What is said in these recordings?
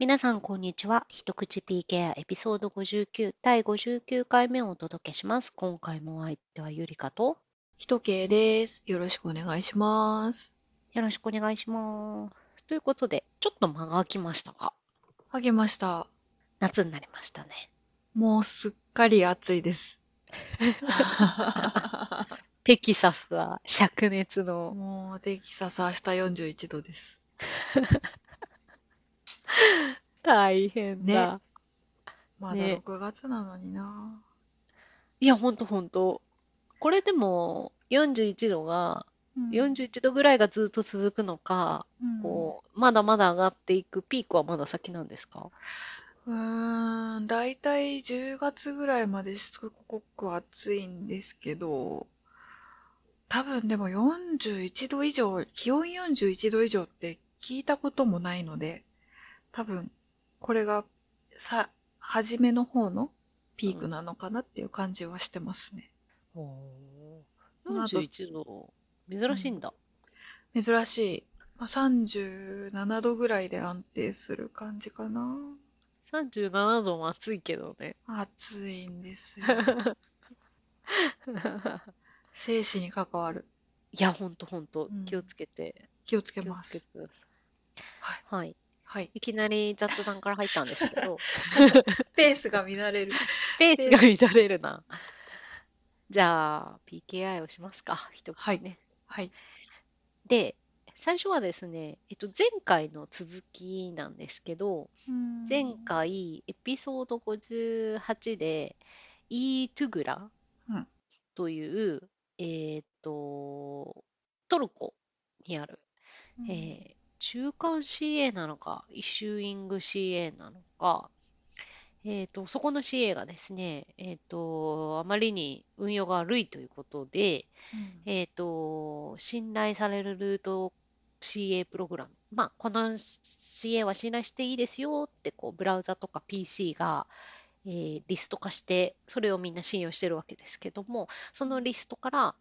皆さん、こんにちは。一口 PKI エピソード59、第59回目をお届けします。今回もお相手はゆりかと、ひとけいです。よろしくお願いします。よろしくお願いします。ということで、ちょっと間が空きましたが、あげました。夏になりましたね。もうすっかり暑いです。テキサスは灼熱の、もうテキサス明日41度です。大変だ。ねまだね6月なのにな。いや、ほんとほんと。これでも、41度が、うん41度ぐらいがずっと続くのか、うんこう、まだまだ上がっていくピークはまだ先なんですか？うーん、だいたい10月ぐらいまですごく暑いんですけど、多分でも41度以上、気温41度以上って聞いたこともないので、多分これがさ、初めの方のピークなのかなっていう感じはしてますね。おこの後41度、珍しいんだ。珍しい。まあ、37度ぐらいで安定する感じかな。37度も暑いけどね。暑いんですよ。生死に関わる。いや、ほんとほんとうん、気をつけて、気をつけ気をます。つけてくださはい。い。はい。はい。いきなり雑談から入ったんですけど、ペースが乱れる。ペースが乱れるな。じゃあ、PKI をしますか、一口ね。はい。で、最初はですね、えっと、前回の続きなんですけど、前回、エピソード58で、イートゥグラうんという、えーっと、トルコにある、うん、えー中間 CA なのか、イシューイング CA なのか、えーっと、そこの CA がですね、えーっと、あまりに運用が悪いということで、うんえっと、信頼されるルート CA プログラム。まあ、この CA は信頼していいですよって、こう、ブラウザとか PC が、えーリスト化して、それをみんな信用してるわけですけども、そのリストから、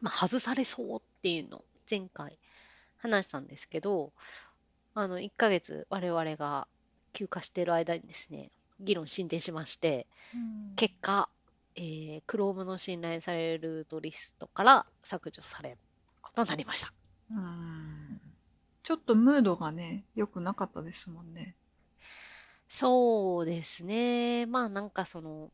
まあ、外されそうっていうのを前回話したんですけど、あの、1ヶ月我々が休暇している間にですね、議論進展しまして、うん結果、えー、Chrome の信頼されるルートリストから削除されることになりました。うんちょっとムードがね、良くなかったですもんね。そうですね。まあなんかその、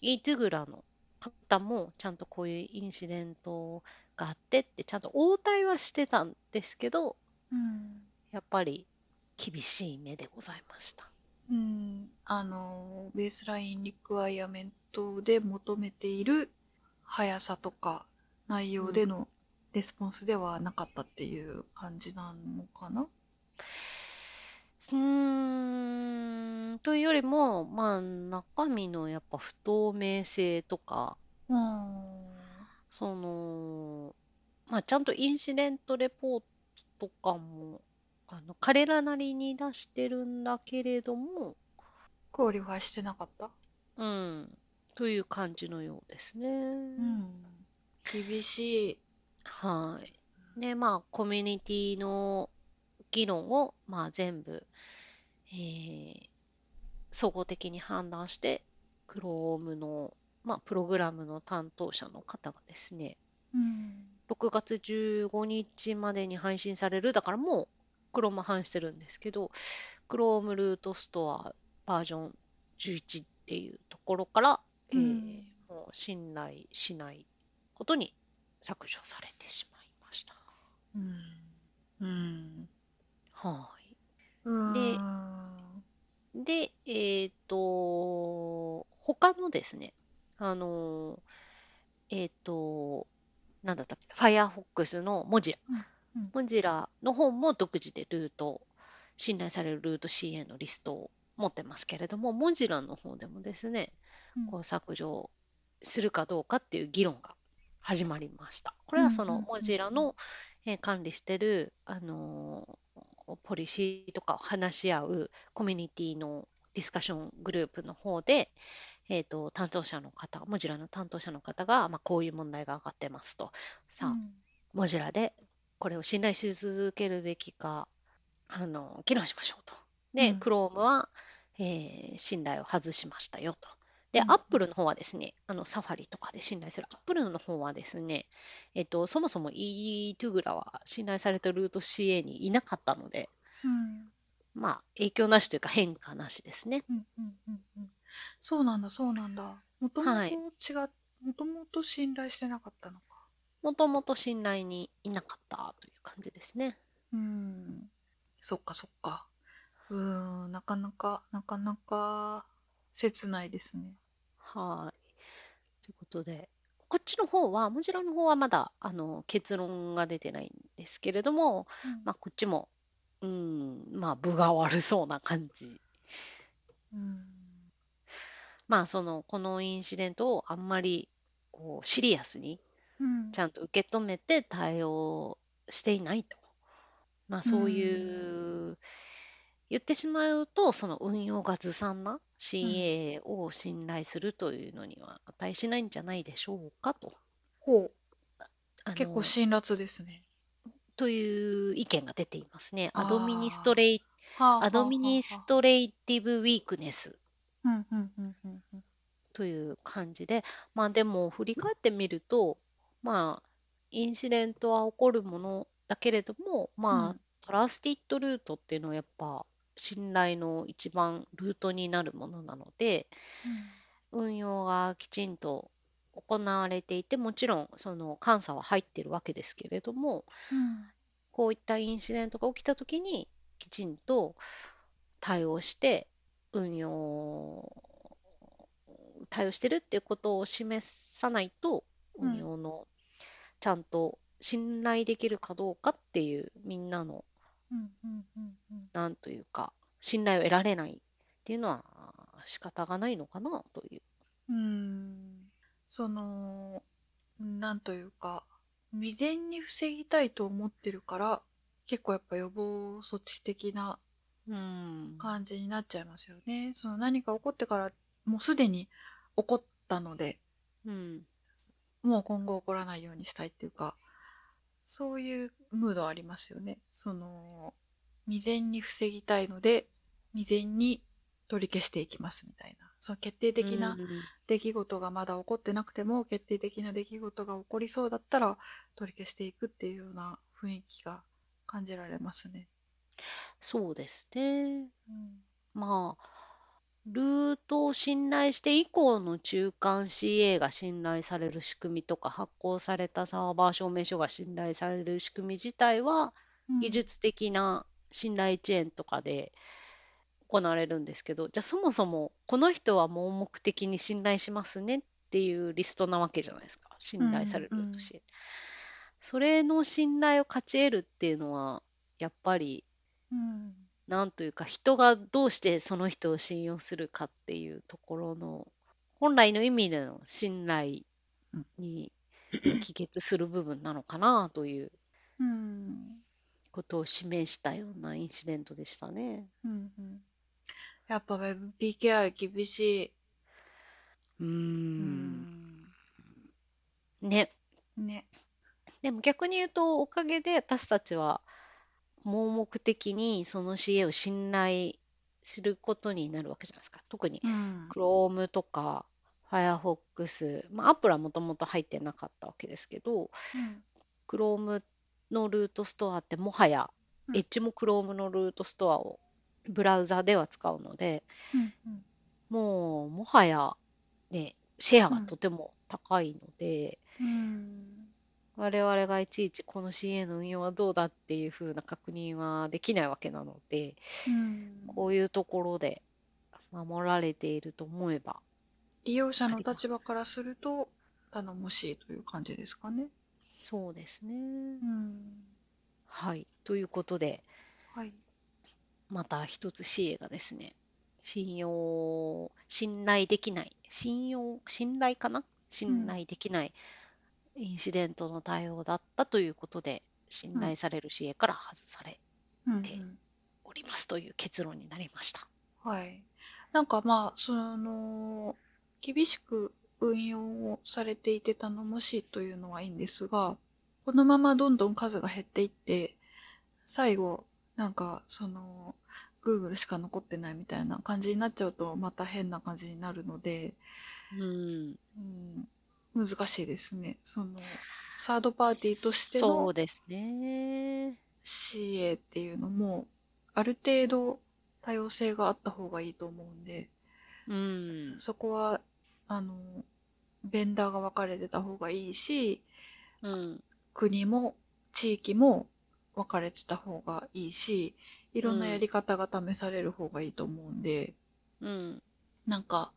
イートゥグラの方もちゃんとこういうインシデントがあってってちゃんと応対はしてたんですけど、うん。やっぱり厳しい目でございました。うん、あの、ベースラインリクワイアメントで求めている速さとか内容でのレスポンスではなかったっていう感じなのかな？うーん、というよりも、まあ中身のやっぱ不透明性とか、うん。その、まあ、ちゃんとインシデントレポートとかも、あの、彼らなりに出してるんだけれども、 qualify してなかった？うん、という感じのようですね。うん。厳しい。はい。で、まあ、コミュニティの議論を、まあ、全部、えー総合的に判断して、Chrome の、まあ、プログラムの担当者の方がですね、うん。6月15日までに配信される。だからもう Chrome 反してるんですけど、Chrome ルートストアバージョン11っていうところから、えーうんもう信頼しないことに削除されてしまいました。うん。うん。はい。うん。でで、えっと、他のですね、あの、えっと、なんだったっけ、Firefox のモジラ。うんうんモジラの方も独自でルート、信頼されるルート CA のリストを持ってますけれども、モジラの方でもですね、こう削除するかどうかっていう議論が始まりました。これはそのモジラの、えー管理してる、あのーポリシーとかを話し合うコミュニティのディスカッショングループの方で、えー、と担当者の方、モジュラの担当者の方が、まあ、こういう問題が上がってますと。さあ、モジュラでこれを信頼し続けるべきか、あの、議論しましょうと。で、うん Chrome は、えー信頼を外しましたよと。で、うん Apple の方はですね、あの、サファリとかで信頼する Apple の方はですね、えっと、そもそも eToGla は信頼されたルート CA にいなかったので、うん。まあ、影響なしというか変化なしですね。うんうんうんうん。そうなんだ、そうなんだ。もともとはいもともと信頼してなかったのか。もともと信頼にいなかったという感じですね。うん。そっかそっか。うーん、なかなか、なかなか、切ないですね。はい。ということで、こっちの方は、もちろんの方はまだあの結論が出てないんですけれども、うんまあ、こっちも、うん、まあ、分が悪そうな感じ。うん。まあ、その、このインシデントをあんまりこうシリアスにうんちゃんと受け止めて対応していないと。まあ、そういう、言ってしまうと、その運用がずさんな CA を信頼するというのには値しないんじゃないでしょうかと。ほう。結構辛辣ですね。という意見が出ていますね。 administra、はあ administrative weaknessうんうんうんうんうん。という感じで、まあでも振り返ってみると、まあ、インシデントは起こるものだけれども、まあ、うん。トラスティッドルートっていうのはやっぱ信頼の一番ルートになるものなので、運用がきちんと行われていて、もちろんその監査は入ってるわけですけれども、うん。こういったインシデントが起きたときにきちんと対応して運用対応してるっていうことを示さないとうん。運用のちゃんと信頼できるかどうかっていうみんなのなんというか信頼を得られないっていうのは仕方がないのかなという。うーん。その、なんというか、未然に防ぎたいと思ってるから、結構やっぱ予防措置的なうん感じになっちゃいますよね。その何か起こってから、もうすでに起こったので、うんもう今後起こらないようにしたいっていうか、そういうムードありますよね。その、未然に防ぎたいので、未然に取り消していきますみたいな。その決定的なうん出来事がまだ起こってなくても、決定的な出来事が起こりそうだったら、取り消していくっていうような雰囲気が感じられますね。そうですね。うん。まあ、ルートを信頼して以降の中間 CA が信頼される仕組みとか発行されたサーバー証明書が信頼される仕組み自体は技術的な信頼チェーンとかで行われるんですけど、じゃあそもそもこの人は盲目的に信頼しますねっていうリストなわけじゃないですか。信頼されるルート CA。それの信頼を勝ち得るっていうのはやっぱりうん。なんというか人がどうしてその人を信用するかっていうところの本来の意味での信頼に帰結する部分なのかなといううん。ことを示したようなインシデントでしたね。うん。うん。やっぱ WebPKI 厳しい。うー。うんね。ね。でも逆に言うとおかげで私たちは盲目的にその CA を信頼することになるわけじゃないですか。特にうん。Chrome とか Firefox、まあ、Apple はもともと入ってなかったわけですけど、Chrome のルートストアってもはや、うん Edge も Chrome のルートストアをブラウザでは使うので、うん。うん。もうもはやね、シェアがとても高いので、うん。我々がいちいちこの CA の運用はどうだっていう風な確認はできないわけなので、うん。こういうところで守られていると思えば、利用者の立場からすると頼もしいという感じですかね。そうですね。うん。はい。ということで、はい。また一つ CA がですね、信用、信頼できない、信用、信頼かな？信頼できないインシデントの対応だったということで、信頼される CA から外されうん、でおりますという結論になりました。はい。なんかまあ、その、厳しく運用をされていて頼もしいというのはいいんですが、このままどんどん数が減っていって、最後、なんか、その、Google しか残ってないみたいな感じになっちゃうとまた変な感じになるので、うん。うん、難しいですね。そのサードパーティーとしてそのうですね。CA っていうのもある程度多様性があった方がいいと思うんで、うん。そこはあのベンダーが分かれてた方がいいし、うん。国も地域も分かれてた方がいいし、いろんなやり方が試される方がいいと思うんで、うん。なんか、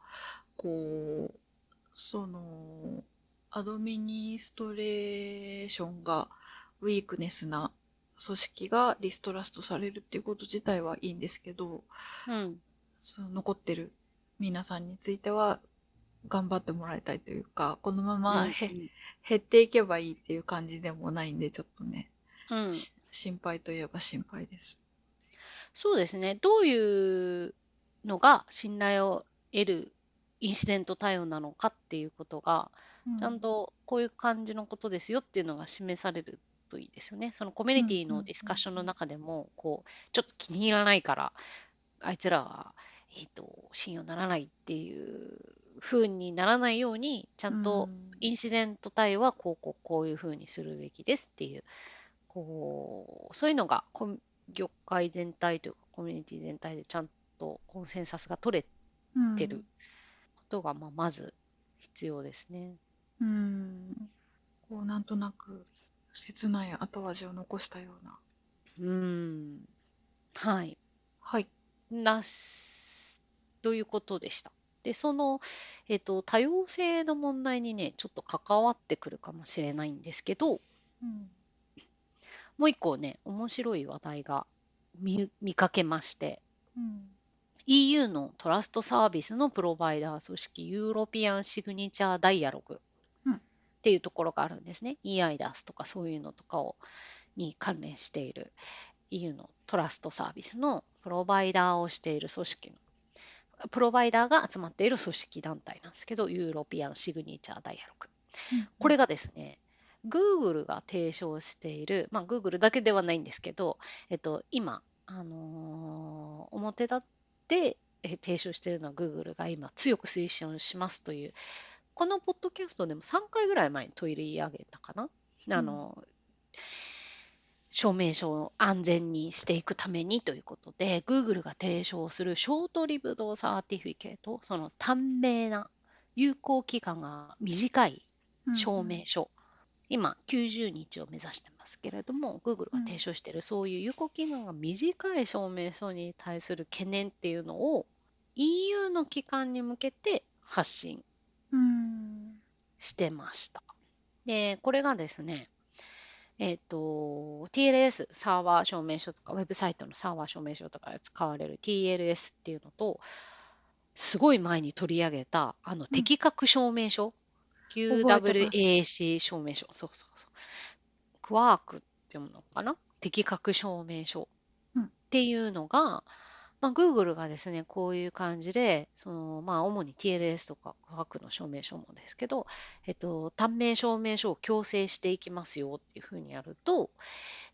こう、その、アドミニストレーションがウィークネスな組織がリストラストされるっていうこと自体はいいんですけど、うん。その残ってる皆さんについては頑張ってもらいたいというか、このままへ、減っていけばいいっていう感じでもないんで、ちょっとね、うん。心配といえば心配です。そうですね。どういうのが信頼を得るインシデント対応なのかっていうことが、ちゃんとこういう感じのことですよっていうのが示されるといいですよね。そのコミュニティのディスカッションの中でも、こう、ちょっと気に入らないから、あいつらは、えっと、信用ならないっていう風にならないように、ちゃんとインシデント対応はこうこうこういう風にするべきですっていう、こう、そういうのが業界全体というかコミュニティ全体でちゃんとコンセンサスが取れうん。てることが、まあ、まず必要ですね。うん。こう、なんとなく、切ない後味を残したような。うん。はい。はい。なす、ということでした。で、その、えっと、多様性の問題にね、ちょっと関わってくるかもしれないんですけど、うん。もう一個ね、面白い話題が見、見かけまして、うん。EU のトラストサービスのプロバイダー組織、ユーロピアンシグニチャーダイアログうんっていうところがあるんですね。EIDAS とかそういうのとかをに関連している EU のトラストサービスのプロバイダーをしている組織の、プロバイダーが集まっている組織団体なんですけど、ユーロピアンシグニチャーダイアログ。これがですね、Google が提唱している、まあ、Google だけではないんですけど、えっと、今、あのー表立ってえー提唱しているのは Google が今強く推進をしますという、このポッドキャストでも3回ぐらい前に取り上げたかな。あの証明書を安全にしていくためにということで、Google が提唱するショートリブドサーティフィケート、その短命な有効期間が短い証明書、今90日を目指してますけれども Google が提唱しているそういう有効期間が短い証明書に対する懸念っていうのを EU の機関に向けて発信うん。してました。で、これがですね、えっ、と、TLS サーバー証明書とか、ウェブサイトのサーバー証明書とかで使われる TLS っていうのと、すごい前に取り上げた、あの、適格証明書、QWAC 証明書、そうそうそう。クワークっていうのかな？適格証明書。うん。っていうのが、まあ、Google がですね、こういう感じで、その、まあ、主に TLS とかクワークの証明書もですけど、えっと、短命証明書を強制していきますよっていうふうにやると、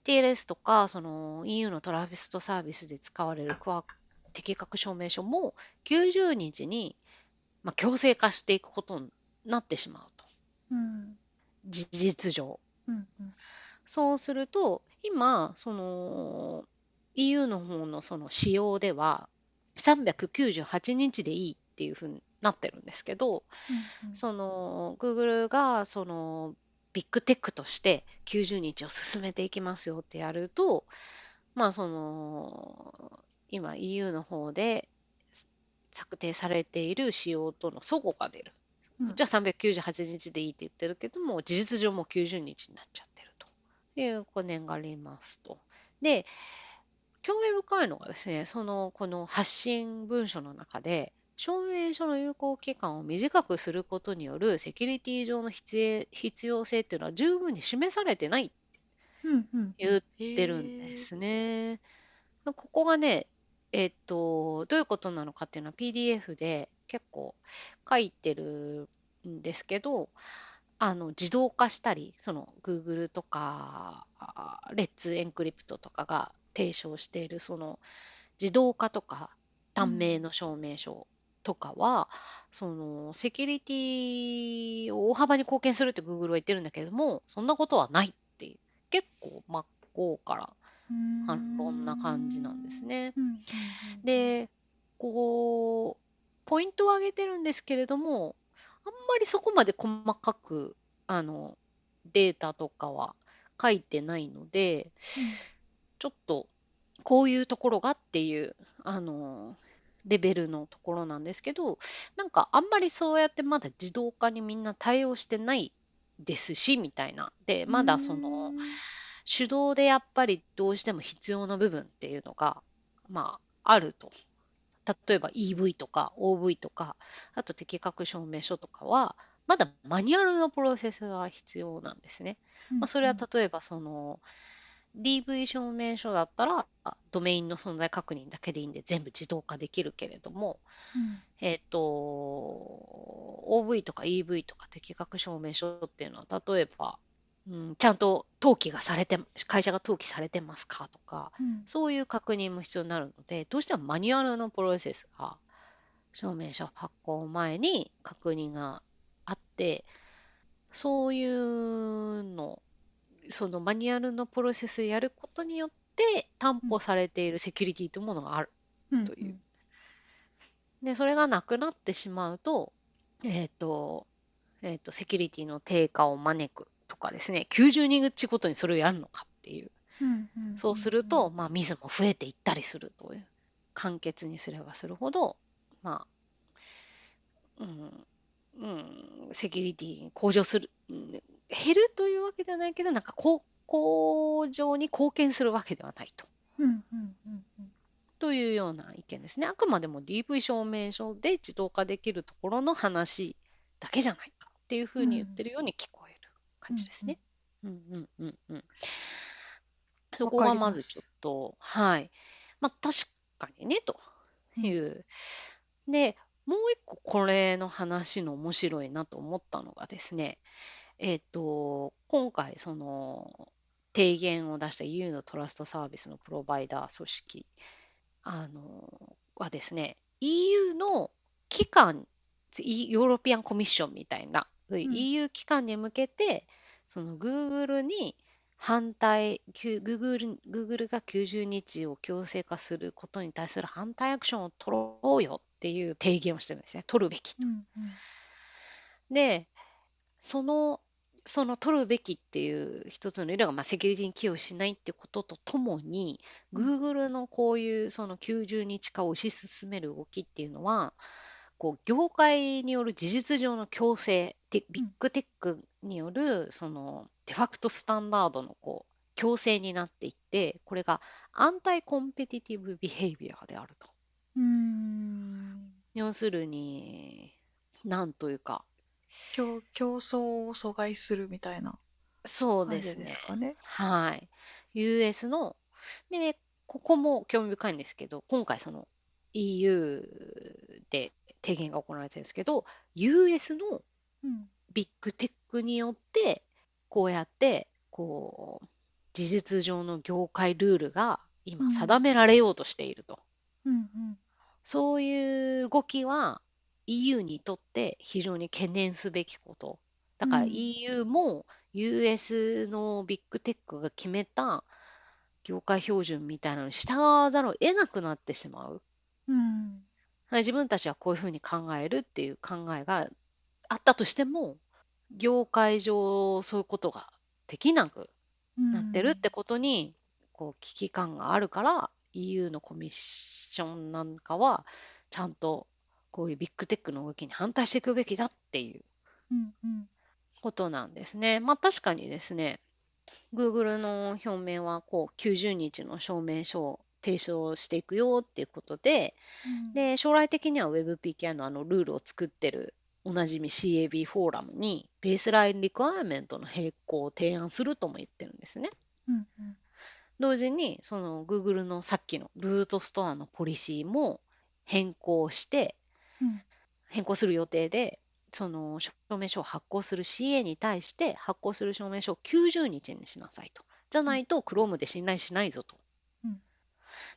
TLS とか、その EU のトラビストサービスで使われるクワーク適格証明書も90日に、まあ、強制化していくことになってしまうと。うん。事実上。うん。うん。そうすると、今、その EU の方のその仕様では、398日でいいっていうふうになってるんですけど、その Google がそのビッグテックとして90日を進めていきますよってやると、まあその今 EU の方で策定されている仕様との齟齬が出る。うんじゃあ398日でいいって言ってるけども、事実上もう90日になっちゃってるという懸念がありますと。で、興味深いのがですね、そのこの発信文書の中で、証明書の有効期間を短くすることによるセキュリティ上の必要必要性っていうのは十分に示されてないって。言ってるんですね。ここがね、えっと、どういうことなのかっていうのは PDF で結構書いてるんですけど、あの自動化したり、その Google とか、あレッツエンクリプトとかが提唱しているその自動化とか短命の証明書とかは、そのセキュリティを大幅に貢献するって Google は言ってるんだけれども、そんなことはないっていう、結構真っ向から反論な感じなんですね。で、こう、ポイントを挙げてるんですけれども、あんまりそこまで細かく、あの、データとかは書いてないので、ちょっとこういうところがっていうあのレベルのところなんですけどなんかあんまりそうやってまだ自動化にみんな対応してないですしみたいな。でまだその手動でやっぱりどうしても必要な部分っていうのがまああると例えば EV とか OV とかあと適格証明書とかはまだマニュアルのプロセスが必要なんですね。まあ、それは例えばその DV 証明書だったらドメインの存在確認だけでいいんで全部自動化できるけれども、うん、えっ、ー、と OV とか EV とか適格証明書っていうのは例えば、うん、ちゃんと登記がされて会社が登記されてますかとか、うん、そういう確認も必要になるのでどうしてもマニュアルのプロセスが証明書発行前に確認があってそういうのそのマニュアルのプロセスやることによって担保されているセキュリティというものがあるという。でそれがなくなってしまうと,、えっ、ー、とえっ、ー、とセキュリティの低下を招くとかですね90日ごとにそれをやるのかっていう,、そうすると、まあ、ミスも増えていったりするという簡潔にすればするほどまあうんうん、セキュリティ向上する、減るというわけではないけどなんか向上に貢献するわけではないと。というような意見ですね。あくまでも DV 証明書で自動化できるところの話だけじゃないかっていうふうに言ってるように聞こえる感じですね。うんうんうんうん。そこはまずちょっと、はい。まあ確かにね、という。で、もう一個これの話の面白いなと思ったのがですね、えっと、今回、その、提言を出した EU のトラストサービスのプロバイダー組織あのはですね、EU の機関、ヨーロピアンコミッションみたいな、うん、EU 機関に向けて、その Google に反対、Google, Google が90日を強制化することに対する反対アクションを取ろうよっていう提言をしてるんですね。取るべきと。うんうん、で、そのその取るべきっていう一つの色が、まあ、セキュリティに寄与しないってこととともに、Google のこういうその90日化を推し進める動きっていうのは、こう業界による事実上の強制、ビッグテックによるそのデファクトスタンダードのこう強制になっていって、これがアンタイコンペティティブビヘイビアであると。うん要するに、なんというか、競競争を阻害するみたいなそうですね。ですかね。はい。US の、で、ね、ここも興味深いんですけど、今回その EU で提言が行われてるんですけど、US のビッグテックによって、こうやって、こう、事実上の業界ルールが今定められようとしていると。うんうん、そういう動きは EU にとって非常に懸念すべきこと。だから EU も US のビッグテックが決めた業界標準みたいなのに従わざるを得なくなってしまう。うん、自分たちはこういうふうに考えるっていう考えがあったとしても業界上そういうことができなくなってるってことにこう危機感があるから EU のコミッションなんかはちゃんとこういうビッグテックの動きに反対していくべきだっていうことなんですね。まあ確かにですね、Google の表明はこう90日の証明書を提唱していくよっていうことで、うん、で将来的には WebPKI のあのルールを作ってるおなじみ CAB フォーラムにベースラインリクワイメントの並行を提案するとも言ってるんですね。うんうん、同時にその Google のさっきのルートストアのポリシーも変更して変更する予定で、その証明書を発行する CA に対して発行する証明書を90日にしなさいと。じゃないと Chrome で信頼しないぞと。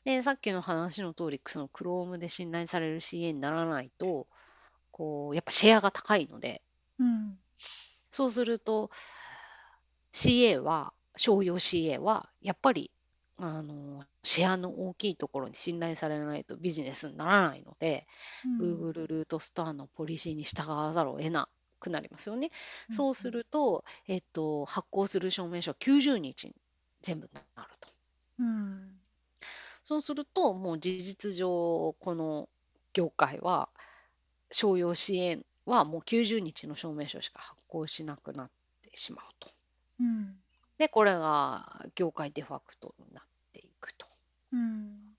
うん、で、さっきの話の通り、その Chrome で信頼される CA にならないと、こう、やっぱシェアが高いので、うん。そうすると、CA は、商用 CA は、やっぱり、あの、シェアの大きいところに信頼されないとビジネスにならないので、Google ルートストアのポリシーに従わざるを得なくなりますよね。うんそうすると、えっと、発行する証明書は90日に全部なると。うん。そうすると、もう事実上、この業界は、商用支援はもう90日の証明書しか発行しなくなってしまうと。うん。で、これが業界デファクトになっていくと。うん。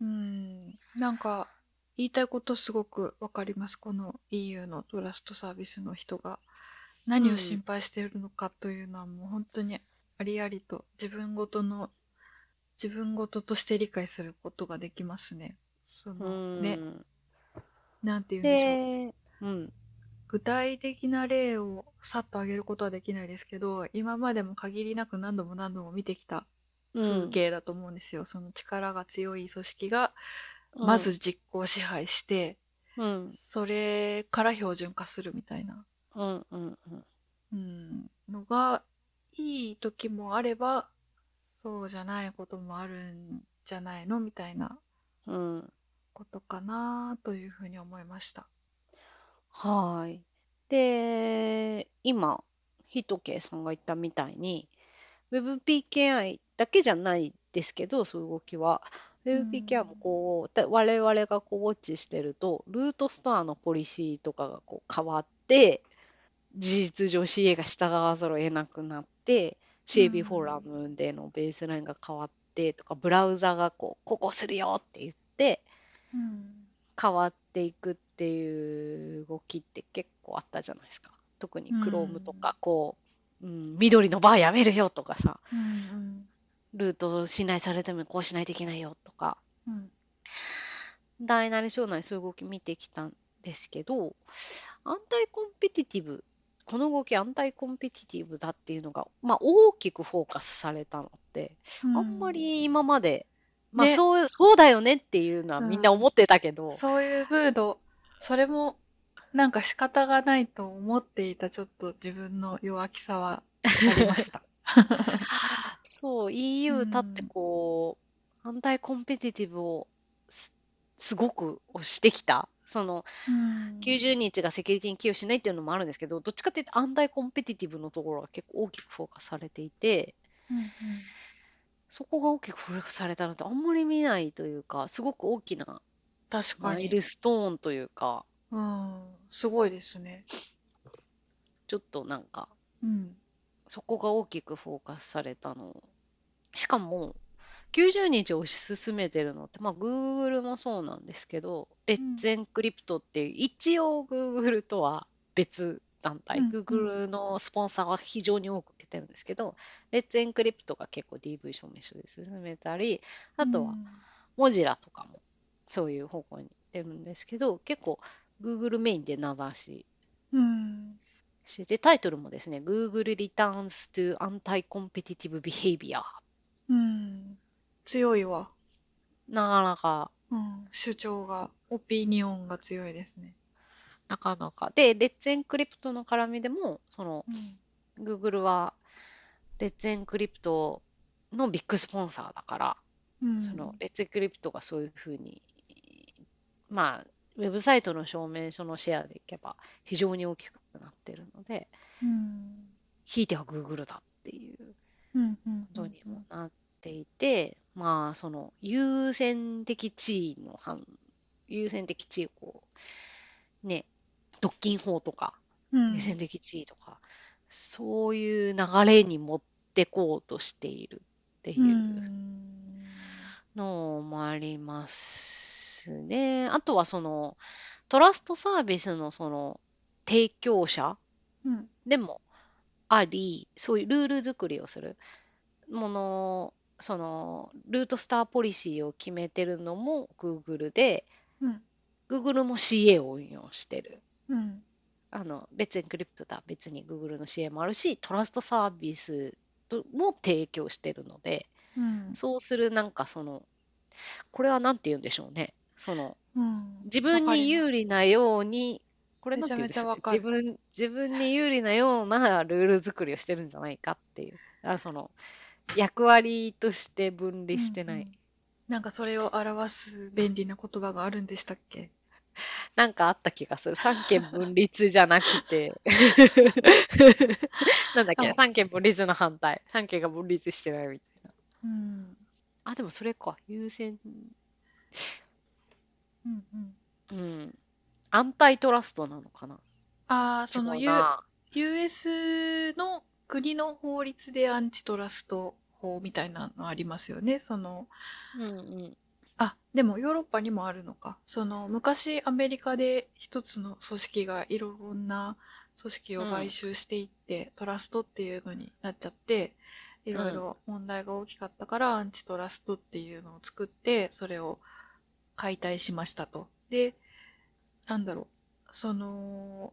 うん。なんか、言いたいことすごくわかります。この EU のトラストサービスの人が何を心配しているのかというのはもう本当にありありと自分ごとの、自分ごととして理解することができますね。そうの、んね、なんて言うんでしょう。で、うん。具体的な例をさっと挙げることはできないですけど、今までも限りなく何度も何度も見てきたうん。風景だと思うんですよ。その力が強い組織がまず実行支配して、うん。それから標準化するみたいな、うん。うん。うん。うん、のがいい時もあれば、そうじゃないこともあるんじゃないの？みたいなうん。ことかなというふうに思いました。はい。で、今、ひとけいさんが言ったみたいに、WebPKI だけじゃないですけど、そういう動きは。WebPKI もこう、だ我々がこうウォッチしてると、ルートストアのポリシーとかがこう変わって、事実上 CA が従わざるを得なくなって、CAB フォーラムでのベースラインが変わってとか、ブラウザがこう、ここするよって言って、うん。変わっていくっていう動きって結構あったじゃないですか。特にうん Chrome とか、こう、うん、緑のバーやめるよとかさ、うん。ルート信頼されてもこうしないといけないよとか、うん。大なり小なりそういう動き見てきたんですけど、アンタイコンペティティブ、この動きアンタイコンペティティブだっていうのが、まあ大きくフォーカスされたのって、うんあんまり今まで、まあねそう、そうだよねっていうのはみんな思ってたけど、そういうムード、それもなんか仕方がないと思っていたちょっと自分の弱気さはありました。そう、EU だってこう、アンタイコンペティティブをすすごく押してきた。そのうん90日がセキュリティに寄与しないっていうのもあるんですけど、どっちかっていうとアンタイコンペティティブのところが結構大きくフォーカスされていて、うんそこが大きくフォーカスされたのってあんまり見ないというか、すごく大きな確かに。マイルストーンというか、うん、すごいですね。ちょっとなんか、うん。そこが大きくフォーカスされたの。しかも、90日推し進めてるのって、まあ、Google もそうなんですけど、レッツエンクリプトっていう、一応 Google とは別団体、うん Google のスポンサーは非常に多く受けてるんですけど、レッツエンクリプトが結構 DV 証明書で進めたり、あとは、モジラとかもそういう方向に行ってるんですけど、結構 Google メインで名指しうん。してて、タイトルもですね、Google Returns to Anti-Competitive Behavior。うん。強いわ。なかなか、うん。主張が、オピニオンが強いですね。なかなか。で、 Let's Encrypt の絡みでも、その、Google は、レッツエンクリプトのビッグスポンサーだから、うん。その、レッツエンクリプトがそういうふうに、まあ、ウェブサイトの証明書のシェアでいけば非常に大きくなってるので、うん。ひいては Google だっていううん。うん。ことにもなっていて、まあ、その優先的地位の反、優先的地位をこう、ね、独禁法とか、うん優先的地位とか、そういう流れに持ってこうとしているっていううんのもありますね。あとはそのトラストサービスのその提供者うん。でもあり、そういうルール作りをするもの、そのルートスターポリシーを決めてるのも Google で、うん。Google も CA を運用してる。うん。あの、別エンクリプトとは別に Google の CA もあるし、トラストサービスとも提供してるので、うん。そうするなんかそのこれは何て言うんでしょうね。その、うん。自分に有。利なように、これなんて言うんでしょうね。自分、自分に有利なようなルール作りをしてるんじゃないかっていう。あ、その、役割として分離うんうしてない。ん。なんかそれを表す便利な言葉があるんでしたっけ？なんかあった気がする。三権分立じゃなくて なんだっけ？あ、三権分立の反対。三権が分立してないみたいな。うん。あ、でもそれか。優先、うんうん。うん。アンタイトラストなのかなああ、違そのう U、な。US の国の法律でアンチトラスト法みたいなのありますよね。その、うんうん。あ、でもヨーロッパにもあるのか。その昔アメリカで一つの組織がいろんな組織を買収していって、トラストっていうのになっちゃって、いろいろ問題が大きかったから、アンチトラストっていうのを作って、それを解体しましたと。で、なんだろう。その、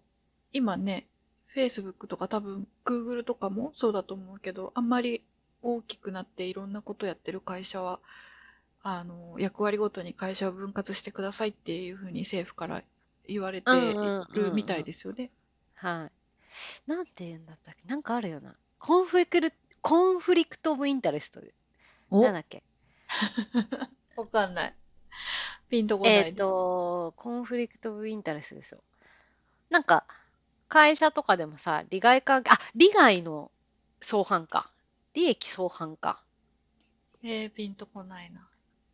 今ね、Facebook とか多分 Google とかもそうだと思うけど、あんまり大きくなっていろんなことやってる会社は、あの、役割ごとに会社を分割してくださいっていうふうに政府から言われてるみたいですよね。はい。なんて言うんだったっけ？なんかあるよな。 conflic、conflict of interest。お？なんだっけ？わかんない。ピンとこないえっです。と、 conflict of interest ですよ。なんか、会社とかでもさ、利害関係、あ、利害の相反か。利益相反か。えー、ピンとこないな。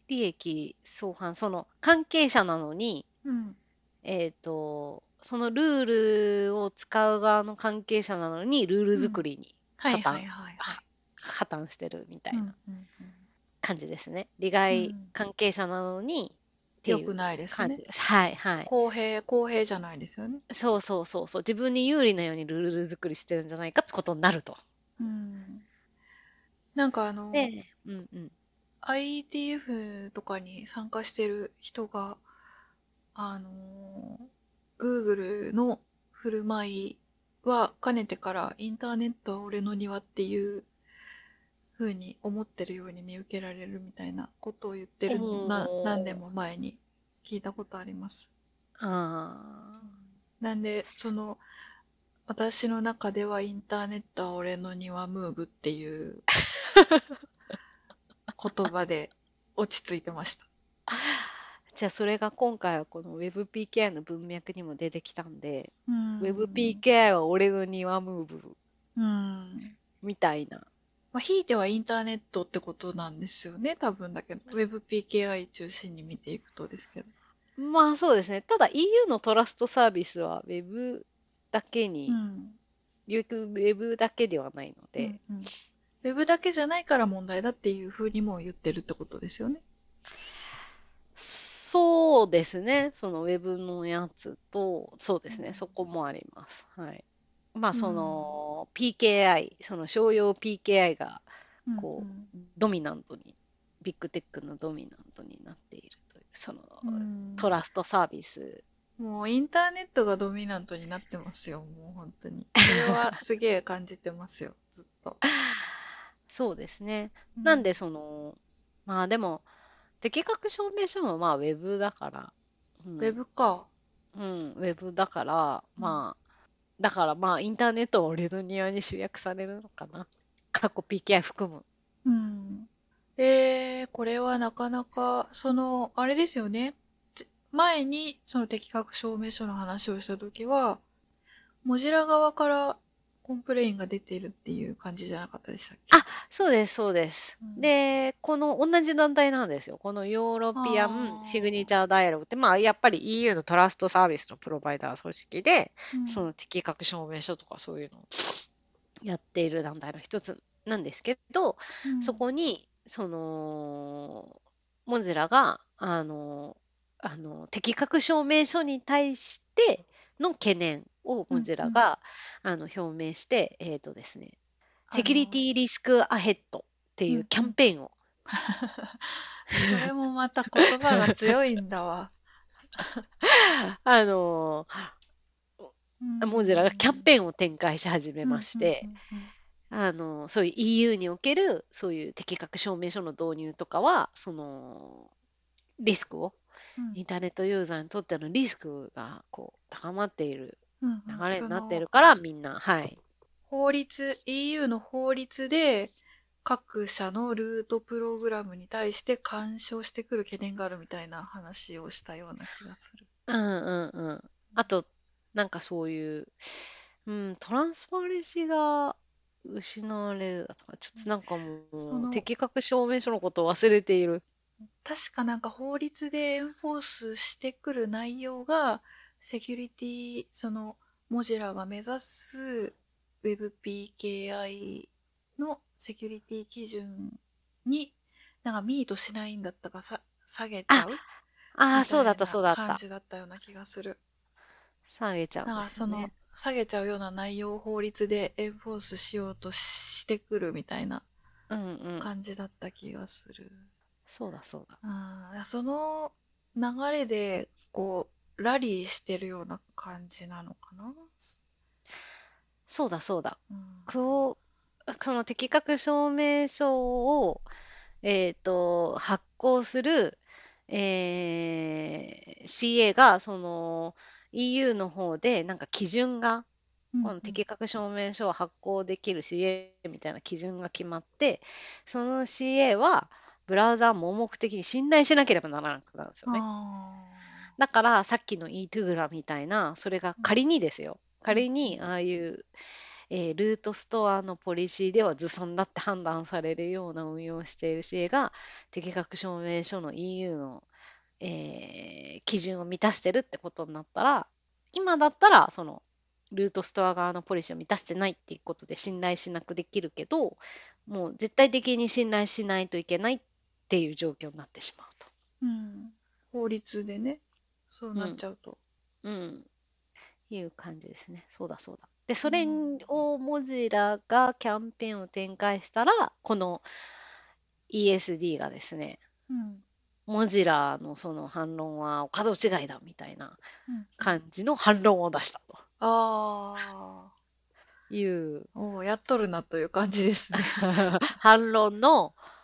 利益相反、その関係者なのに、うん。えっと、そのルールを使う側の関係者なのに、ルール作りにはい加担はいはいはい。破綻してるみたいうんなうん感じですね。利う害ん関係者なのにっていうよくないですね感じ。です。はいはい。公平、公平じゃないですよね。そうそうそうそう。自分に有利なようにルール作りしてるんじゃないかってことになると。うん。なんかあの、で、うんうん。IETF とかに参加してる人が、あのー、Google の振る舞いはかねてからインターネットは俺の庭っていう風に思ってるように見受けられるみたいなことを言ってるなおー何年も前に聞いたことあります。あなんで、その、私の中ではインターネットは俺の庭ムーブっていう 言葉で落ち着いてました。あ。じゃあそれが今回はこの WebPKI の文脈にも出てきたんで、うん WebPKI は俺の庭ムーブうん。みたいな。まあ、ひいてはインターネットってことなんですよね、多分だけど。WebPKI 中心に見ていくとですけど。まあそうですね。ただ EU のトラストサービスは Web だけに、うん。Web だけではないので、うんうん、ウェブだけじゃないから問題だっていうふうにも言ってるってことですよね。そうですね。そのウェブのやつと、そうですね。うんそこもあります。はい。まあその PKI、その商用 PKI がこうドミナントに、ビッグテックのドミナントになっているという、そのうんうんトラストサービス。もうインターネットがドミナントになってますよ、もう本当に。それはすげえ感じてますよ、ずっと。そうですね。なんでその、まあでも、適格証明書もまあウェブだから、うんウェブか。うん、ウェブだから、まあ、だからまあ、インターネットをレドニアに集約されるのかな。過去 PKI 含む。うん。えー、これはなかなか、その、あれですよね。前にその適格証明書の話をした時は、Mozilla 側から complain が出てるっていう感じじゃなかったでしたっけ？あそうです、そうです。うん。で、この同じ団体なんですよ。この European Signature Dialog って、まあ、やっぱり EU のトラストサービスのプロバイダー組織で、うん。その適格証明書とかそういうのをやっている団体の一つなんですけど、うん。そこに、その、 Mozilla が、あの、あの、適格証明書に対しての懸念をモンゼラが、あの、表明して、えっとですね、セキュリティリスクアヘッドっていうキャンペーンを、それもまた言葉が強いんだわ。あの、モンゼラがキャンペーンを展開し始めまして、あの、そういう EU における、そういう適格証明書の導入とかは、その、リスクを、うんインターネットユーザーにとってのリスクがこう高まっている流れになっているから、みんな、はい。法律 EU の法律で各社のルートプログラムに対して干渉してくる懸念があるみたいな話をしたような気がする。うんうんうん。あと、なんかそういう、うん、トランスパレンシーが失われるだとか、ちょっとなんかもう、その適格証明書のことを忘れている。確かなんか法律でエンフォースしてくる内容がセキュリティそのモジュラが目指す WebPKI のセキュリティ基準になんかミートしないんだったかさ下げちゃうああ、みそうだった、そうだった。感じだったような気がする。下げちゃうんなんかその。下げちゃうような内容を法律でエンフォースしようとしてくるみたいなうんうん。感じだった気がする。そうだ、そうだ。うん、その流れでこうラリーしてるような感じなのかな？そうだ、そうだ。うんこう、この適格証明書を、えっと、発行する、えー CA が、その、EU の方で、なんか基準が、この適格証明書を発行できる CA みたいな基準が決まって、その CA は、ブラウザー盲目的に信頼しなければならなくなるんですよね。あだから、さっきの eToGra みたいな、それが仮にですよ。仮に、ああいう、えールートストアのポリシーではずさんだって判断されるような運用をしている CA が、適格証明書の EU の、えー基準を満たしてるってことになったら、今だったら、その、ルートストア側のポリシーを満たしてないっていうことで信頼しなくできるけど、もう絶対的に信頼しないといけないっていう状況になってしまうと。ーうん、法律でねそうなっちゃうと。うん。いう感じですね。そうだそうだ。で、それをモジラがキャンペーンを展開したら、この ESD がですね、うんMozilla のその反論はお門違いだみたいなうん感じの反論を出したああというおーやっとるなという感じですね。反論の、うん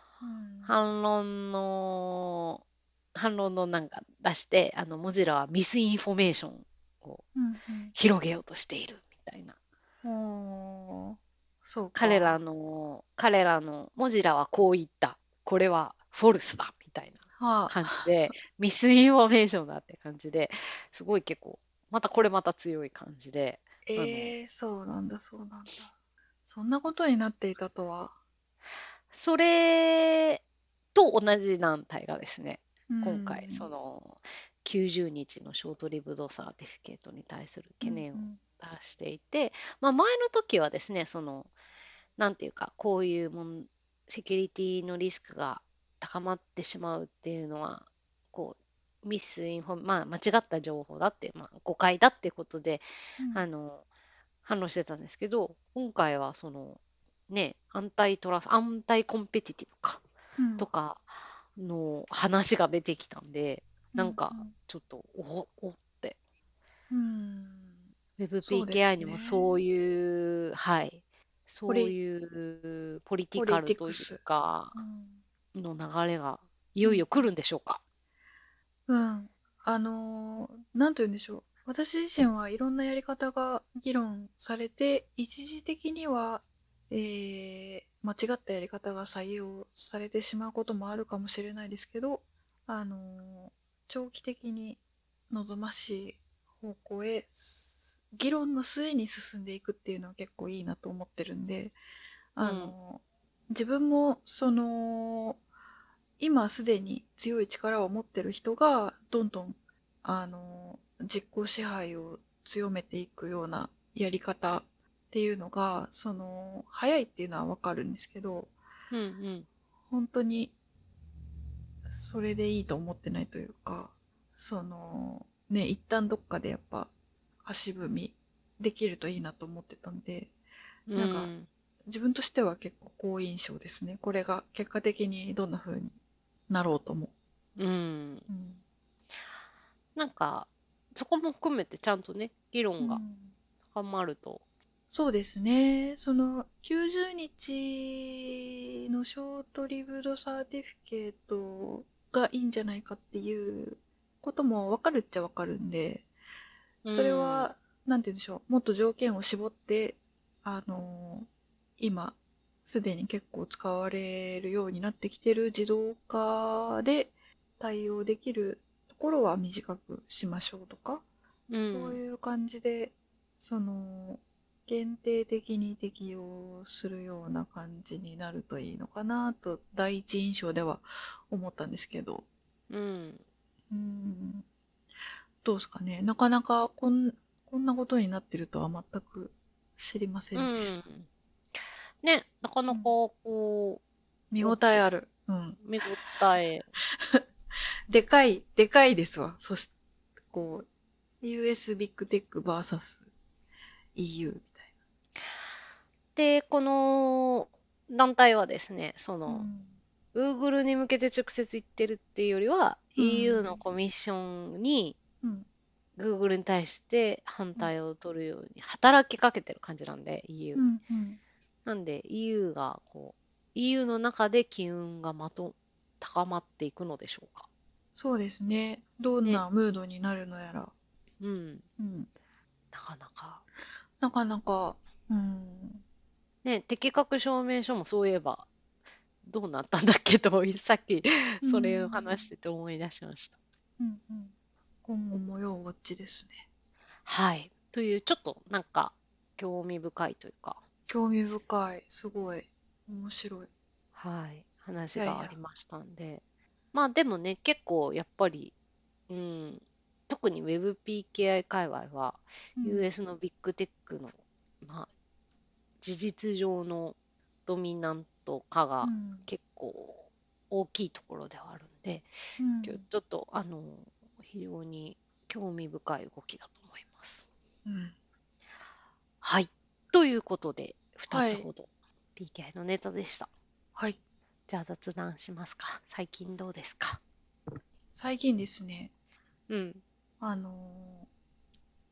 反論の、反論のなんか出して、あの、 Mozilla は misinformation をうん広げようとしているみたいな。うん、おーそうか彼らの、彼らの、 Mozilla はこう言った。これは false だみたいなはあ感じで、 misinformation だって感じで、すごい結構、またこれまた強い感じで、えー、そうなんだそうなんだ。そんなことになっていたとは。それと同じ団体がですね、今うん。回、その、90日の short-lived certificate に対する懸念をうん出していて、まあ、前の時はですね、その、なんていうか、こういうもんセキュリティのリスクが高まってしまうっていうのは、こう、 misinfo、まあ、間違った情報だって、まあ、誤解だってことで、うん。あの、反論してたんですけど、今回はその、ね、 antitrust、 anti-competitive か、うん。とかの話が出てきたんで、なんかうんちょっと、おおって、うん、WebPKI にもねそういう、はい、そうリいうポリティカルというか、うん。の流れがいよいよ来るんでしょうか？うん。あのーなんと言うんでしょう。私自身はいろんなやり方が議論されて、一時的には、えー間違ったやり方が採用されてしまうこともあるかもしれないですけど、あのー長期的に望ましい方向へ、す議論の末に進んでいくっていうのは結構いいなと思ってるんで、あのー自分もその今すでに強い力を持ってる人がどんどんあの実効支配を強めていくようなやり方っていうのがその早いっていうのはわかるんですけどうんうん。本当にそれでいいと思ってないというかそのね一旦どっかでやっぱ足踏みできるといいなと思ってたんでなんかうん自分としては結構好印象ですねこれが結果的にどんな風になろうとも。うん。うんなんか、そこも含めてちゃんとね、議論がうん深まると。そうですね。その90日のショートリブドサーティフィケートがいいんじゃないかっていうこともわかるっちゃわかるんで、それは、なんて言うんでしょう、もっと条件を絞って、あのー今、すでに結構使われるようになってきてる自動化で対応できるところは短くしましょうとか、うん、そういう感じで、その、限定的に適用するような感じになるといいのかなと、第一印象では思ったんですけど。うん。うん。どうですかね。なかなかこん、こんなことになってるとは全く知りませんでした。うんね、なかなかこう、見応えある。うん。見応え。でかい、でかいですわ。そして、こう、US ビッグテック VS EU み。で、この団体はですね、その、うん、Google に向けて直接言ってるっていうよりは、うん、EU のコミッションに、うん、Google に対して反対を取るように働きかけてる感じなんで、EU。うんうんなんで EU がこう EU の中で機運がまと高まっていくのでしょうか。そうですね。どんなムードになるのやら。うん。うん。なかなか。なかなか、うん。ね、適格証明書もそういえば、どうなったんだっけと、さっきそれを話してて思い出しました。うんうん。今後も要ウォッチですね。はい。という、ちょっとなんか、興味深いというか、興味深い。すごい。面白い。はい、話がありましたんで。まあでもね、結構やっぱり、うん、特に WebPKI 界隈は、うん US のビッグテックの、まあ、事実上のドミナント化が結構大きいところではあるんで、うんちょっとあの非常に興味深い動きだと思います。うんはい。ということで、2つほど PKI のネタでした。はい。じゃあ雑談しますか。最近どうですか？最近ですね。うん。あの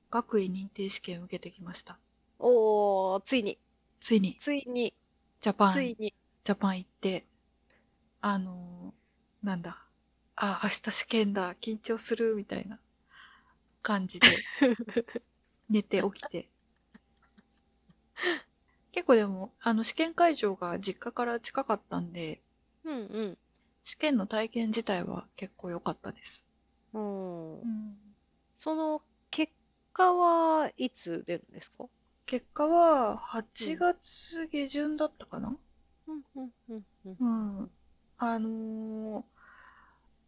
ー、学位認定試験受けてきました。おー、ついに。ついに。ついに。ジャパン。ついに。ジャパン行って、あのー、なんだ。あ、明日試験だ。緊張する。みたいな感じで。寝て起きて。結構でも、あの、試験会場が実家から近かったんで、うんうん。試験の体験自体は結構良かったです。うん。その結果はいつ出るんですか？結果は8月下旬だったかな、うんうんうんうん。うん。あのー、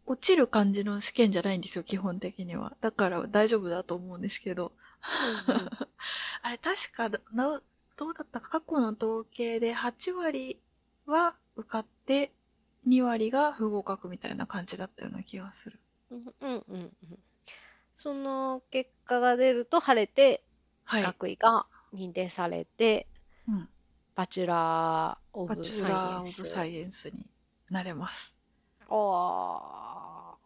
落ちる感じの試験じゃないんですよ、基本的には。だから大丈夫だと思うんですけど。うんうん、あれ、確かな、どうだったか？過去の統計で8割は受かって2割が不合格みたいな感じだったような気がする。うんうんうん。その結果が出ると晴れて、はい、学位が認定されて、うん、 Bachelor of Science。サイエンスになれます。おー。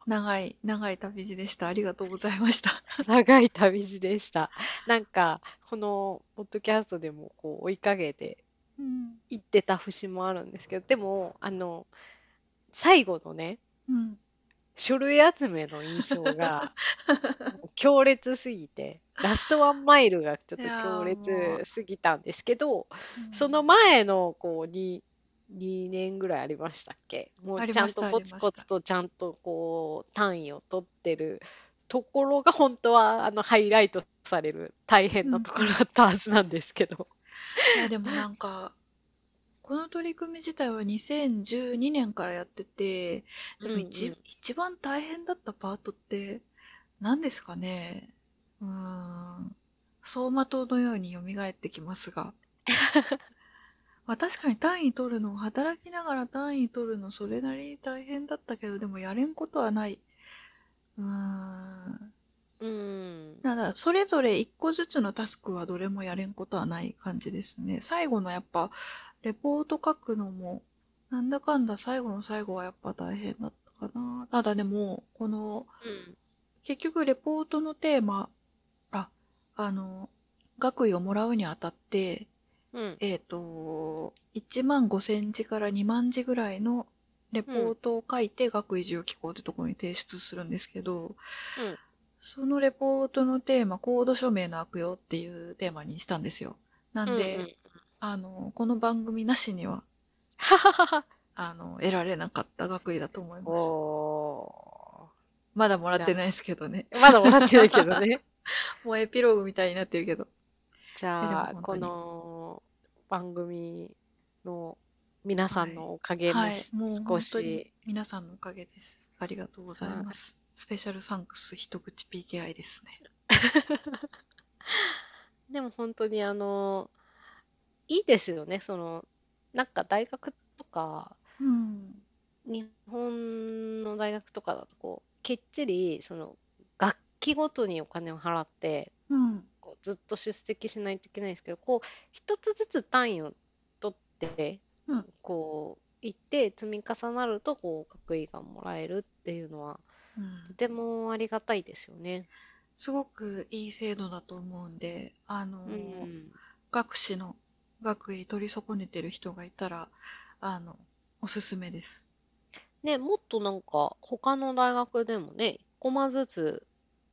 長い、長い旅路でした。ありがとうございました。長い旅路でした。なんか、このポッドキャストでもこう追いかけて行ってた節もあるんですけど、でも、あの、最後のね、うん、書類集めの印象が 強烈すぎて、ラストワンマイルがちょっと強烈すぎたんですけど、その前のこうに2年ぐらいありましたっけ？もうちゃんとコツコツとちゃんとこう単位を取ってるところが本当はあのハイライトされる大変なところだったはずなんですけど。いやでもなんかこの取り組み自体は2012年からやっててでも一うんうん、一番大変だったパートって何ですかね？うん走馬灯のように蘇ってきますが まあ確かに単位取るの、働きながら単位取るの、それなりに大変だったけど、でもやれんことはない。うーん。うん。ただ、それぞれ一個ずつのタスクはどれもやれんことはない感じですね。最後のやっぱ、レポート書くのも、なんだかんだ最後の最後はやっぱ大変だったかな。ただでも、この、うん、結局レポートのテーマ、あ、あの、学位をもらうにあたって、うん、えっ、ー、と、1万5千字から2万字ぐらいのレポートを書いて学位授与機構ってところに提出するんですけど、うん。そのレポートのテーマ、コード署名の悪用っていうテーマにしたんですよ。なんで、あの、この番組なしには、はははは。あの、得られなかった学位だと思います。おまだもらってないですけどね。ーまだもらってないけどね。もうエピローグみたいになってるけど。じゃあ、この番組の皆さんのおかげもはい。もう少し、皆さんのおかげです。ありがとうございます。スペシャルサンクス一口 PKI ですね。でも本当にあの、いいですよね。その、なんか大学とか、うん。日本の大学とかだとこう、きっちり、その、楽器ごとにお金を払って、うん。こうずっと出席しないといけないんですけど、こう、一つずつ単位を取って、うんこう、行って積み重なると、こう、学位がもらえるっていうのは、うんとてもありがたいですよね。すごくいい制度だと思うんで、あの、うん。学士の学位取り損ねてる人がいたら、あの、おすすめです。ね、もっとなんか、他の大学でもね、一コマずつ、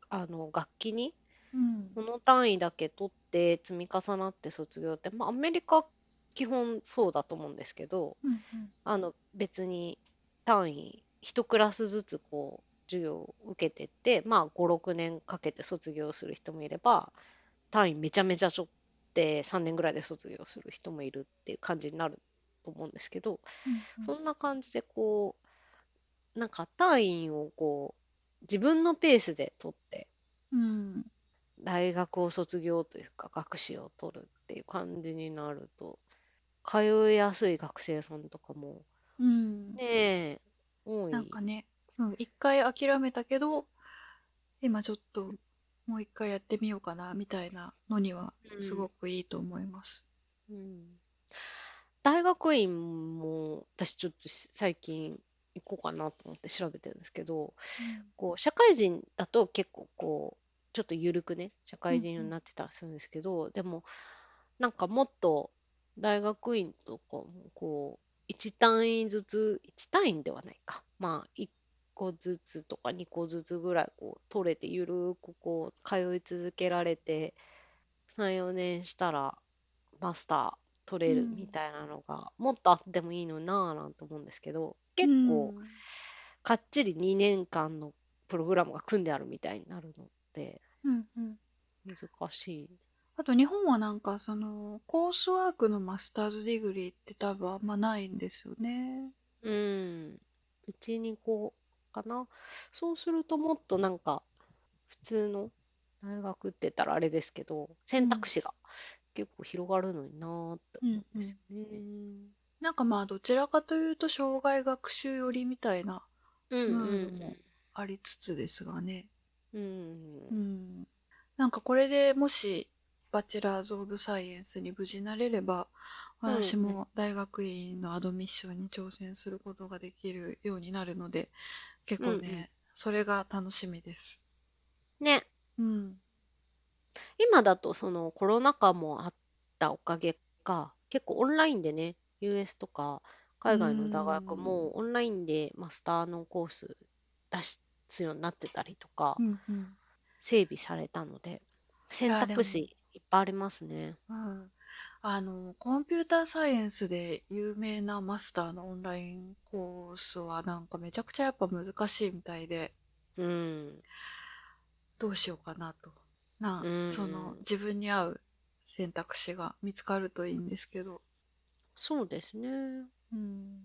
あの、楽器に、うんこの単位だけ取って積み重なって卒業って、まあ、アメリカ基本そうだと思うんですけど、うんあの別に単位一クラスずつこう授業を受けてって、まあ、56年かけて卒業する人もいれば単位めちゃめちゃちょって3年ぐらいで卒業する人もいるっていう感じになると思うんですけど、うんそんな感じでこうなんか単位をこう自分のペースで取ってうん。大学を卒業というか学士を取るっていう感じになると通いやすい学生さんとかもうん。ねえ多いなんかね、うん、一回諦めたけど、今ちょっともう一回やってみようかな、みたいなのにはうん。すごくいいと思います。うん。大学院も私ちょっとし最近行こうかなと思って調べてるんですけどこう社会人だと結構こうちょっと緩くね社会人になってたりするんですけど、でもなんかもっと大学院とかもこう1単位ずつ1単位ではないか。まあ1個ずつとか2個ずつぐらいこう取れてゆるくこう通い続けられて34年したらマスター取れるうんみたいなのが、もっとあってもいいのになぁなんて思うんですけど結構、うんかっちり2年間のプログラムが組んであるみたいになるのでうんうん。難しい。あと日本はなんかその coursework の master's degree って多分あんまないんですよね。うん。うちにこうかな。そうするともっとなんか普通の大学って言ったらあれですけど選択肢が結構広がるのになーって思うんですよね。なんかまあどちらかというと障害学習寄りみたいなうんうんうんありつつですがね。うん。うんうん。なんかこれでもしバチェラーズ・オブ・サイエンスに無事なれればうん私も大学院のアドミッションに挑戦することができるようになるので結構ね、うんうんそれが楽しみです。ね。うん。今だとそのコロナ禍もあったおかげか結構オンラインでね US とか海外の大学もオンラインでマスターのコース出すようになってたりとかうんうん。整備されたので選択肢いっぱいありますね。うんあの、コンピューターサイエンスで有名なマスターのオンラインコースはなんかめちゃくちゃやっぱ難しいみたいで、うん。どうしようかなと。な、うんその自分に合う選択肢が見つかるといいんですけど。そうですね。うん。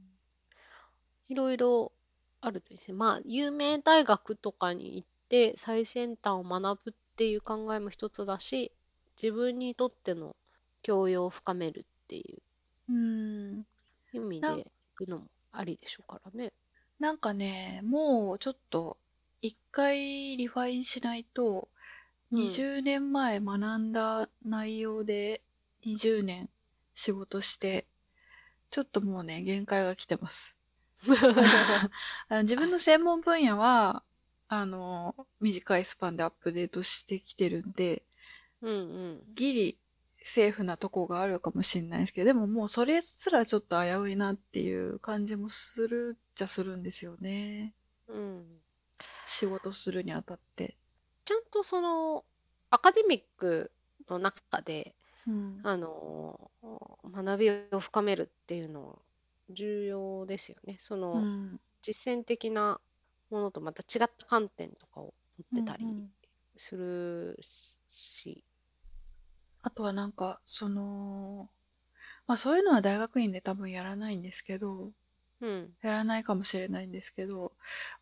いろいろあるといいですね。まあ有名大学とかに行って最先端を学ぶっていう考えも一つだし自分にとっての教養を深めるっていううん。意味なで行くのもありでしょうからね。なんかね、もうちょっと一回リファインしないと、うん20年前学んだ内容で20年仕事して、ちょっともうね、限界が来てます。自分の専門分野は、あの、短いスパンでアップデートしてきてるんで、うんうん。ギリセーフなとこがあるかもしれないですけど、でももうそれすらちょっと危ういなっていう感じもするっちゃするんですよね。うん。仕事するにあたって。ちゃんとその、アカデミックの中で、うん。あの、学びを深めるっていうのは重要ですよね。その、うん。実践的なものとまた違った観点とかを持ってたりするし、あとはなんか、その、まあそういうのは大学院で多分やらないんですけど、うん、やらないかもしれないんですけど、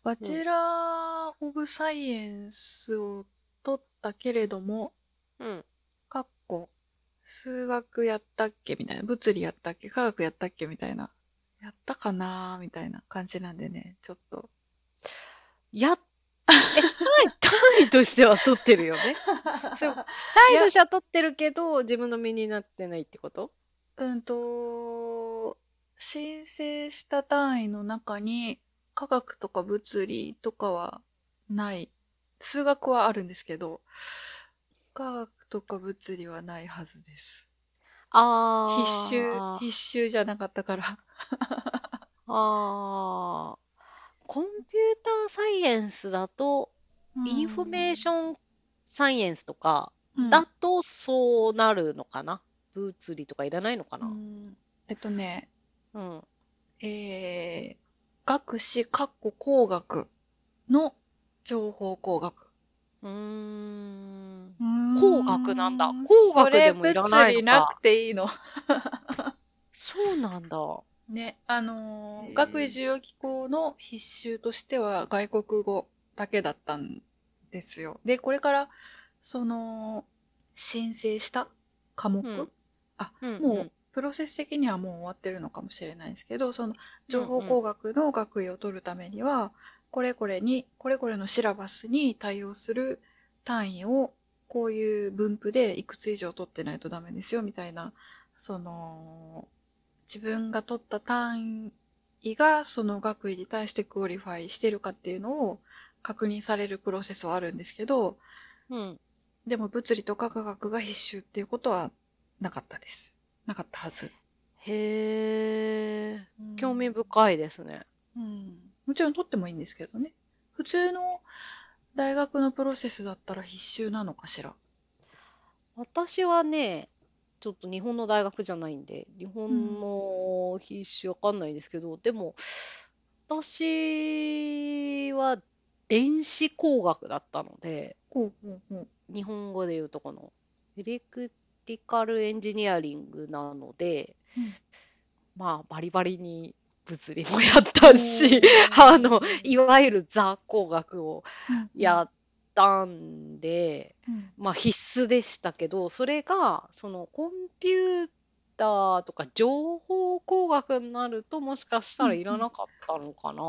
バチェラー・オブ・サイエンスを取ったけれども、うん、かっこ、数学やったっけみたいな、物理やったっけ科学やったっけみたいな、やったかなみたいな感じなんでね、ちょっと。やっ、え、単位、単位としては取ってるよね。そう単位としては取ってるけど、自分の身になってないってこと？うんと、申請した単位の中に科学とか物理とかはない。数学はあるんですけど、科学とか物理はないはずです。あ必修、あ必修じゃなかったから。あーコンピューターサイエンスだと、 information science とかだとそうなるのかな？物理とかいらないのかな？うんえっとね、うん。えー、学士、かっこ工学の情報工学。うーん。工工学なんだ工学でもいらないのかそなくていいの。そうなんだ。ね、あのー学位授与機構の必修としては外国語だけだったんですよ。で、これから、その、申請した科目、うん。あ、うんもう、プロセス的にはもう終わってるのかもしれないですけど、その、情報工学の学位を取るためには、これこれに、これこれのシラバスに対応する単位を、こういう分布でいくつ以上取ってないとダメですよ、みたいな、その、自分が取った単位がその学位に対して qualify してるかっていうのを確認されるプロセスはあるんですけど、うん。でも物理とか科学が必修っていうことはなかったです。なかったはず。へえ、興味深いですね。うん。もちろん取ってもいいんですけどね。普通の大学のプロセスだったら必修なのかしら。私はね、ちょっと日本の大学じゃないんで、日本の必修わかんないですけど、でも、私は電子工学だったので、ほうほうほう。日本語で言うとこの electrical engineering なので、うん。まあバリバリに物理もやったし、あの、いわゆるザ工学をやったんで、うんまあ必須でしたけど、それがそのコンピューターとか情報工学になるともしかしたらいらなかったのかな。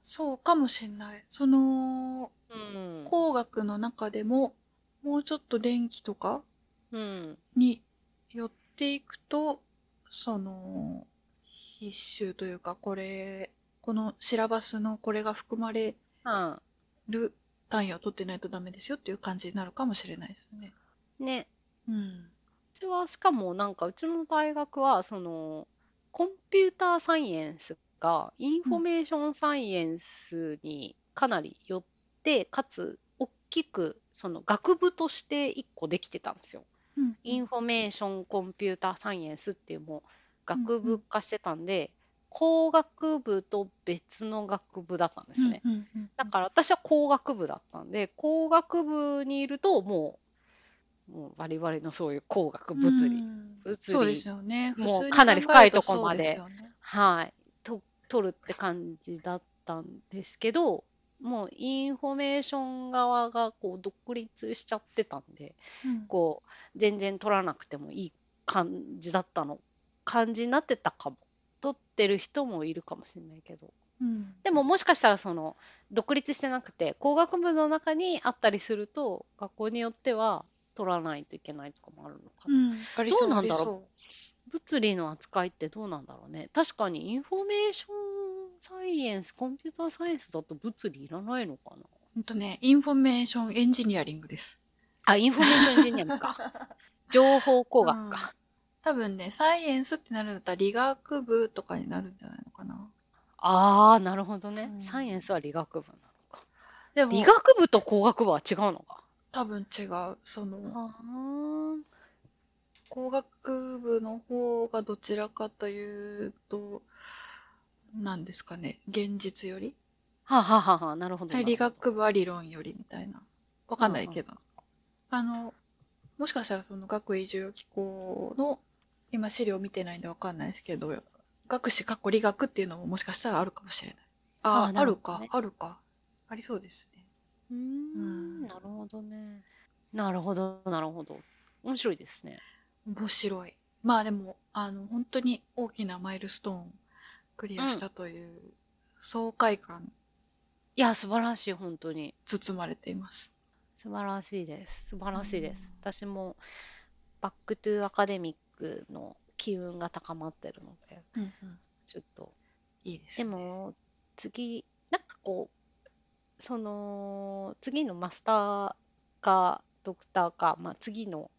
そうかもしんない。その、うん。工学の中でも、もうちょっと電気とかうん。に寄っていくと、その、必修というか、これ、このシラバスのこれが含まれうん。る単位を取ってないとダメですよっていう感じになるかもしれないですね。ね。うん。うちはしかもなんかうちの大学はその computer science が information science にかなりよって、かつ大きくその学部として一個できてたんですよ。うん。インフォメーションコンピューターサイエンスっていうもう学部化してたんで、工学部と別の学部だったんですね。だから私は工学部だったんで工学部にいるともうもうバリバリのそういう工学物理、うん。物理。そうですよね。もうかなり深いとこまで。ね。はい。と取るって感じだったんですけどもうインフォメーション側がこう独立しちゃってたんでうん。こう全然取らなくてもいい感じだったの感じになってたかも取ってる人もいるかもしれないけど。うん。でももしかしたらその独立してなくて工学部の中にあったりすると学校によっては取らないといけないとかもあるのかな、うん、どうなんだろう？物理の扱いってどうなんだろうね。確かに information science computer science だと物理いらないのかな。ほんとね、 information engineering です。あ information engineerリングか。情報工学か。多分ね、サイエンスってなるんだったら理学部とかになるんじゃないのかな。ああ、なるほどね。うんサイエンスは理学部なのか。でも、理学部と工学部は違うのか。多分違う。その、あー工学部の方がどちらかというと、なんですかね、現実より？はあはあはあはあ、なるほど。理学部は理論よりみたいな。わかんないけど。あの、もしかしたらその学位需要機構の、今資料見てないんでわかんないですけど、学士かっこ理学っていうのももしかしたらあるかもしれない。あああ、あるか、あるか？ありそうですね。うんん、なるほどね。なるほど、なるほど。面白いですね。面白い。まあでも、あの、本当に大きなマイルストーンクリアしたという爽快感いや、素晴らしい、本当に。包まれています。素晴らしいです。素晴らしいです。うん私も、バックトゥアカデミックの機運が高まってるので、うんうん。ちょっと。いいですね。でも、次、なんかこう、その、次のマスターか、ドクターか、まあ、次の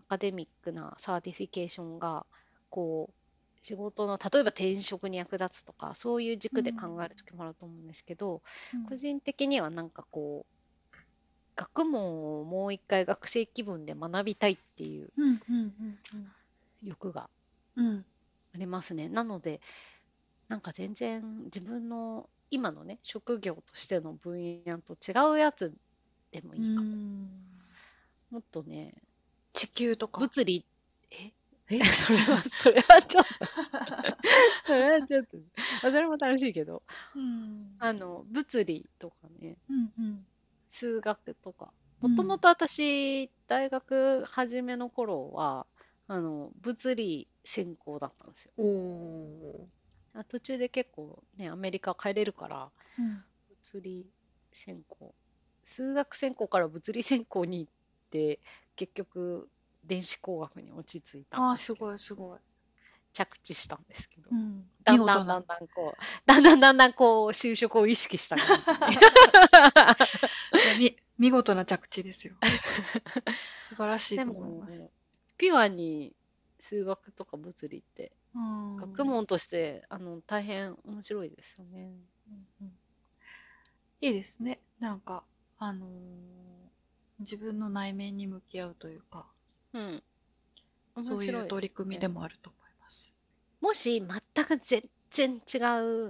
アカデミックな certification が、こう、仕事の、例えば転職に役立つとか、そういう軸で考える時もあると思うんですけど、うん個人的にはなんかこう学問をもう一回学生気分で学びたいっていううんうんうんうん。うん。ありますね。なのでなんか全然自分の今のね職業としての分野と違うやつでもいいかも。うんもっとね地球とか。物理え？え？それはそれはちょっと それはちょっとそれも楽しいけどうん。あの物理とかねうんうん。数学とかうんもともと私、大学初めの頃はあの物理専攻だったんですよ。あ途中で結構ねアメリカ帰れるからー。うん。物理専攻数学専攻から物理専攻に行って結局電子工学に落ち着いたああ、んですごいすごい。着地したんですけど、うん。だんだんだん。だんこうだんだんだんだんこう就職を意識した感じ 見事な着地ですよ。素晴らしいでと思いもます。ピュアに数学とか物理ってうん学問としてあの大変面白いですよね。うんうんいいですね。なんか、あのー自分の内面に向き合うというか、うん。そういう取り組みでも。もあると思います。もし全く全然違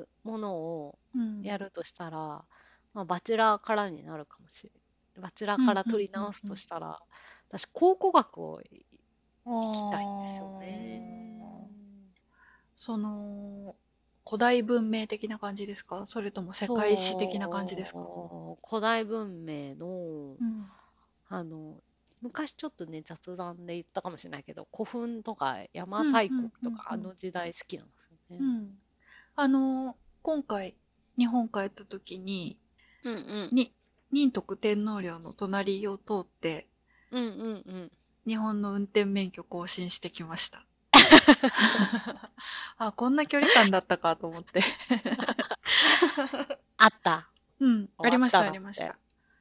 うものをうんやるとしたら、まあ、バチェラーからになるかもしれない。バチェラーから取り直すとしたら、私、考古学を行きたいんですよね。その、古代文明的な感じですか？それとも世界史的な感じですか？古代文明の、うん。あの昔ちょっとね雑談で言ったかもしれないけど古墳とか邪馬台国とか、あの時代好きなんですよね。うん。あの、今回、日本帰った時に、うんうんに、仁徳天皇陵の隣を通って、うんうんうん日本の運転免許更新してきました。あ、こんな距離感だったかと思って。あった。うん、ありました、ありました。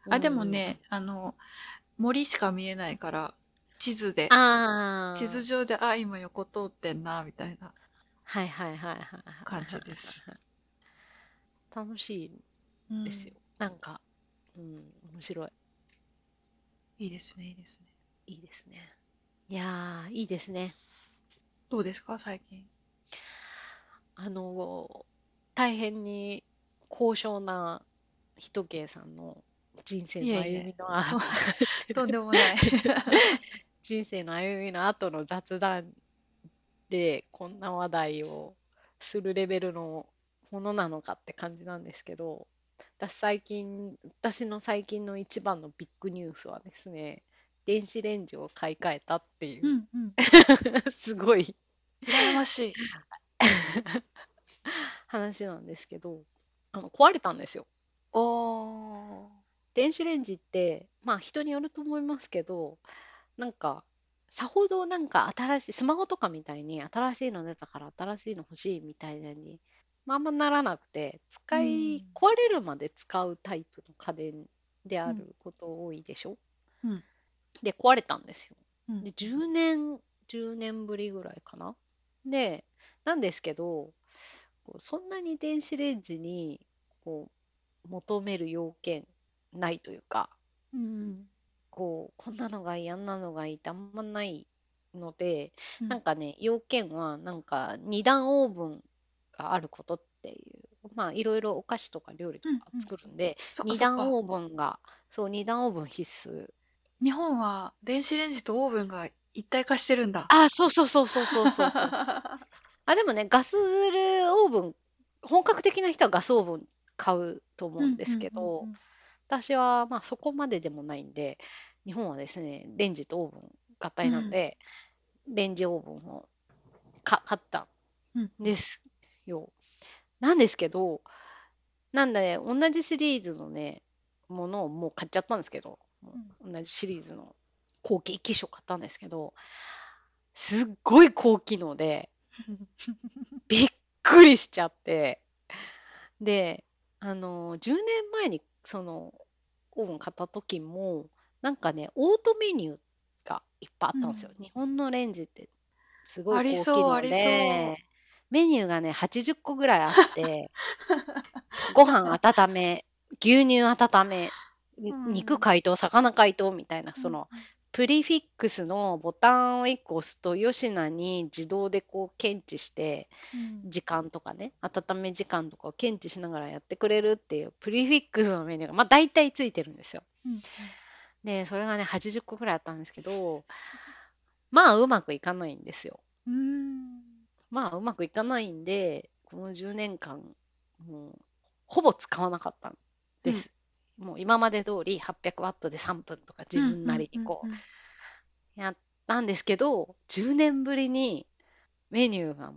あ、でもね、あの、森しか見えないから、地図で地図上で、あ、今横通ってんな、みたいな。はいはいはいはいはい感じです。楽しうんいですよ。なんか、うん、面白い。いいですね、いいですね。いいですね。いやー、いいですね。どうですか、最近。あの、大変に高尚な人芸さんの人生の歩みのあととんでもない。人生の歩みの後の雑談でこんな話題をするレベルのものなのかって感じなんですけど私最近私の最近の一番のビッグニュースはですね電子レンジを買い替えたっていうう、んうん。すごい羨ましい。話なんですけどあの壊れたんですよ。おー。電子レンジってまあ人によると思いますけどなんかさほどなんか新しいスマホとかみたいに新しいの出たから新しいの欲しいみたいなに、まあ、あんまならなくて使い、うん壊れるまで使うタイプの家電であうんること多いでしょ、うんで壊れたんですよ。うん。で、10年、10年ぶりぐらいかな。で、なんですけど、こうそんなに電子レンジにこう求める要件ないというか、うん。こう、こんなのがいい、あんなのがいいってあんまないので、うん。なんかね、要件は、なんか二段オーブンがあることっていう、まあ、いろいろお菓子とか料理とかうんうん。作るんで、そっかそっか。二段オーブンが、そう、二段オーブン必須。日本は電子レンジとオーブンが一体化してるんだ。あ、そうそうそうそうそうそうそう。あ、でもね、ガスオーブン、本格的な人はガスオーブン買うと思うんですけど、うんうんうん、私はまあそこまででもないんで、日本はですね、レンジとオーブン合体なんで、うん、レンジオーブンをか買ったんですよ、うん。なんですけど、なんだね、同じシリーズのね、ものをもう買っちゃったんですけど、同じシリーズの後期機種を買ったんですけど、すっごい高機能で、びっくりしちゃって、で、あの、10年前にそのオーブン買った時も、なんかね、オートメニューがいっぱいあったんですよ。日本のレンジってすごい高機能で、メニューがね、80個ぐらいあって、ご飯温め、牛乳温め、肉解凍、魚解凍みたいな、その、プリフィックスのボタンを1個押すと、ヨシナに自動でこう検知して、うん。時間とかね、温め時間とかを検知しながらやってくれるっていうプリフィックスのメニューが、まあ大体ついてるんですよ。うん。で、それがね、80個ぐらいあったんですけど、まあうまくいかないんですよ。うん。まあうまくいかないんで、この10年間、もうほぼ使わなかったんです。もう今まで通り800ワットで3分とか自分なりにこうやったんですけど、10年ぶりにメニューが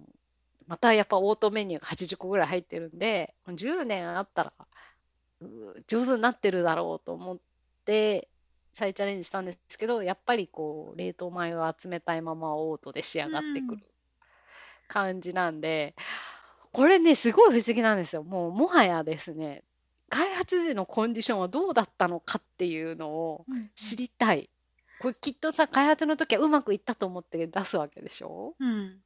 またやっぱオートメニューが80個ぐらい入ってるんで、10年あったら上手になってるだろうと思って再チャレンジしたんですけど、やっぱりこう冷凍米を集めたいままオートで仕上がってくる感じなんで、これね、すごい不思議なんですよ。もうもはやですね、開発時のコンディションはどうだったのかっていうのをうん知りたい。これきっとさ、開発の時はうまくいったと思って出すわけでしょ？うん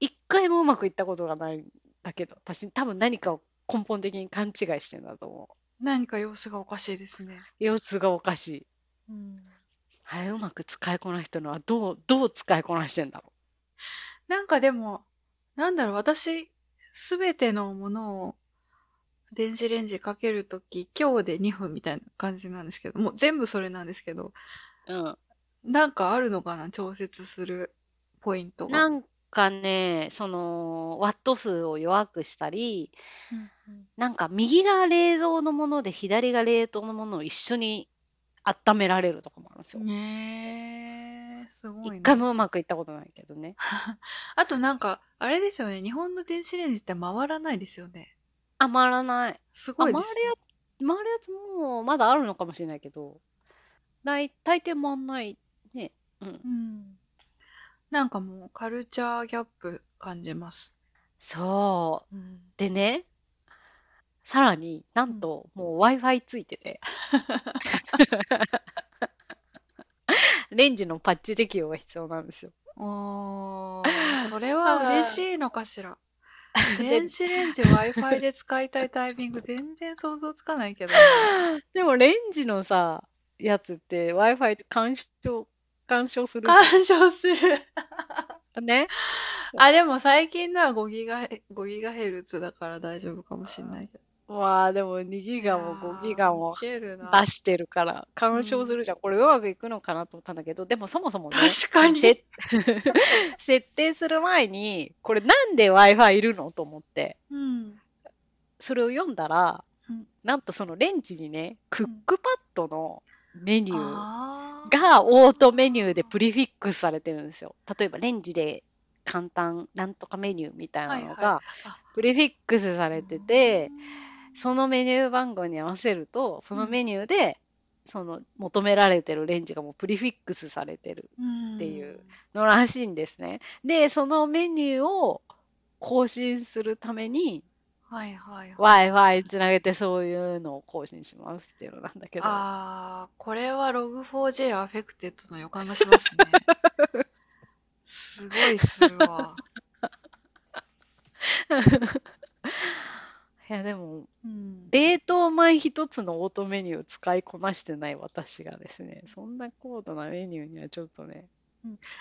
一回もうまくいったことがないんだけど、私多分何かを根本的に勘違いしてんだと思何か様子がおかしいですね。う。様子がおかしい。うんあれうまく使いこなしてるのはどう、どう使いこなしてんだろなんかでも、なんだろう、私、すべてのものを電子レンジかけるとき、今日で2分みたいな感じなんですけど、もう全部それなんですけど、う。うん。なんかあるのかな？調節するポイントが。なんかね、その、ワット数を弱くしたり、うんなんか右が冷蔵のもので左が冷凍のものを一緒に温められるとかもあるんですよ。ねえ、すごいね。一回もうまくいったことないけどね。あとなんか、あれですよね。日本の電子レンジって回らないですよね。余らない。あ、すごい回るやですね。つ、回るやつもまだあるのかもしれないけど、大、大抵回んないね。うん。うん。なんかもうカルチャーギャップ感じます。そう。うん。でね、さらになんともう Wi-Fi ついてて、レンジのパッチ適用が必要なんですよ。おー、それは 嬉しいのかしら。で電子レンジ Wi-Fi で使いたいタイミング全然想像つかないけど。でもレンジのさ、やつって Wi-Fi で干渉、干渉するじゃ干渉する。ん。ね。あ、でも最近のは5ギガ、5ギガヘルツだから大丈夫かもしれないけど。まあでも2ギガも5ギガも。出してるから干渉するじゃん。これうまくいくのかなと思ったんだけど、でもそもそもね、確かにせ 設定する前に、これなんで Wi-Fi いるのと思って、うん。それを読んだら、うんなんとそのレンジにね、クックパッドのメニューがオートメニューでプリフィックスされてるんですよ。例えばレンジで簡単なんとかメニューみたいなのはいがprefix されてて、そのメニュー番号に合わせると、そのメニューで、その求められてるレンジがもう prefix されてるっていうのらしいんですね。で、そのメニューを更新するために、はいはいはい。Wi-Fi つなげてそういうのを更新しますっていうのなんだけど。あー、これは Log4j アフェクテッドの予感がしますね。すごいするわ。いやでも、うん。冷凍米一つのオートメニュー使いこなしてない私がですね、そんな高度なメニューにはちょっとね、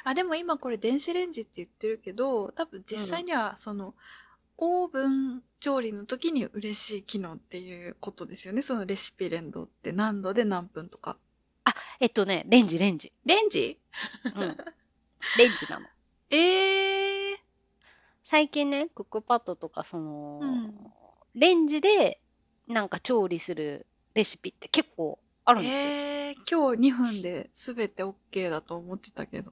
あ、でも今これ電子レンジって言ってるけど、多分実際にはその、オーブン調理の時に嬉しい機能っていうことですよね。そのレシピ連動って何度で何分とか。えっとね、レンジ、レンジ。レンジ？うん。レンジなの。ええ最近ね、クックパッドとか、その、うんレンジでなんか調理するレシピって結構あー。るんですよ。えー、今日2分で全て OK だと思ってたけど。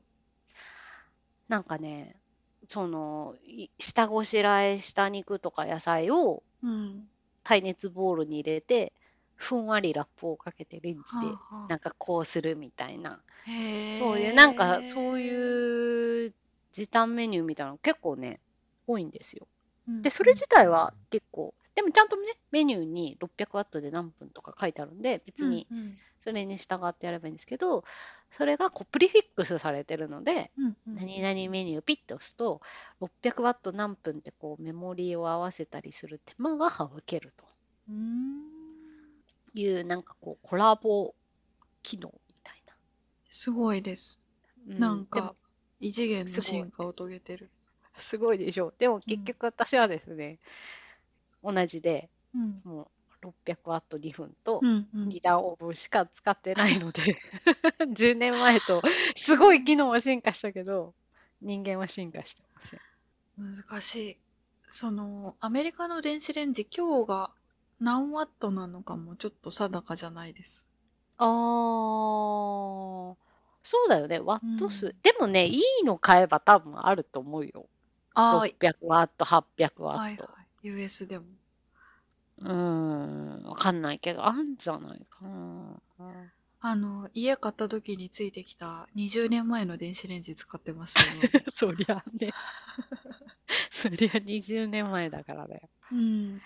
なんかね、その、い下ごしらえした肉とか野菜をうん。耐熱ボウルに入れて、ふんわりラップをかけてレンジでなんかこうするみたいな、へーそういうなんかそういう時短メニューみたいなの結構ね、多いんですよ。うんで、それ自体は結構、でもちゃんとね、メニューに600ワットで何分とか書いてあるんで、別にうんうんそれに従ってやればいいんですけど、それがこうプリフィックスされてるので、うんうん何々メニューピッと押すと、600ワット何分ってこうメモリーを合わせたりする手間が省けるという、なんかこうコラボ機能みたいすごいです。な。うなんでもか、異次元の進化を遂げてる。すごいでしょう。でも結局私はですね、同じで、うん。もう600ワット2分とうんうん2段オーブンしか使ってないので、10年前とすごい機能は進化したけど、人間は進化してません。難しい。その、アメリカの電子レンジ、今日が何ワットなのかもちょっと定かじゃないです。あー、そうだよね、ワット数。うんでもね、いいの買えば多分あると思うよ。あ600ワット、800あ、ワット。はいはい。US でも。うーん、わかんないけど、あんじゃないかな。あの、家買った時についてきた20年前の電子レンジ使ってますよ。そりゃね。そりゃ20年前だからだよ。うん。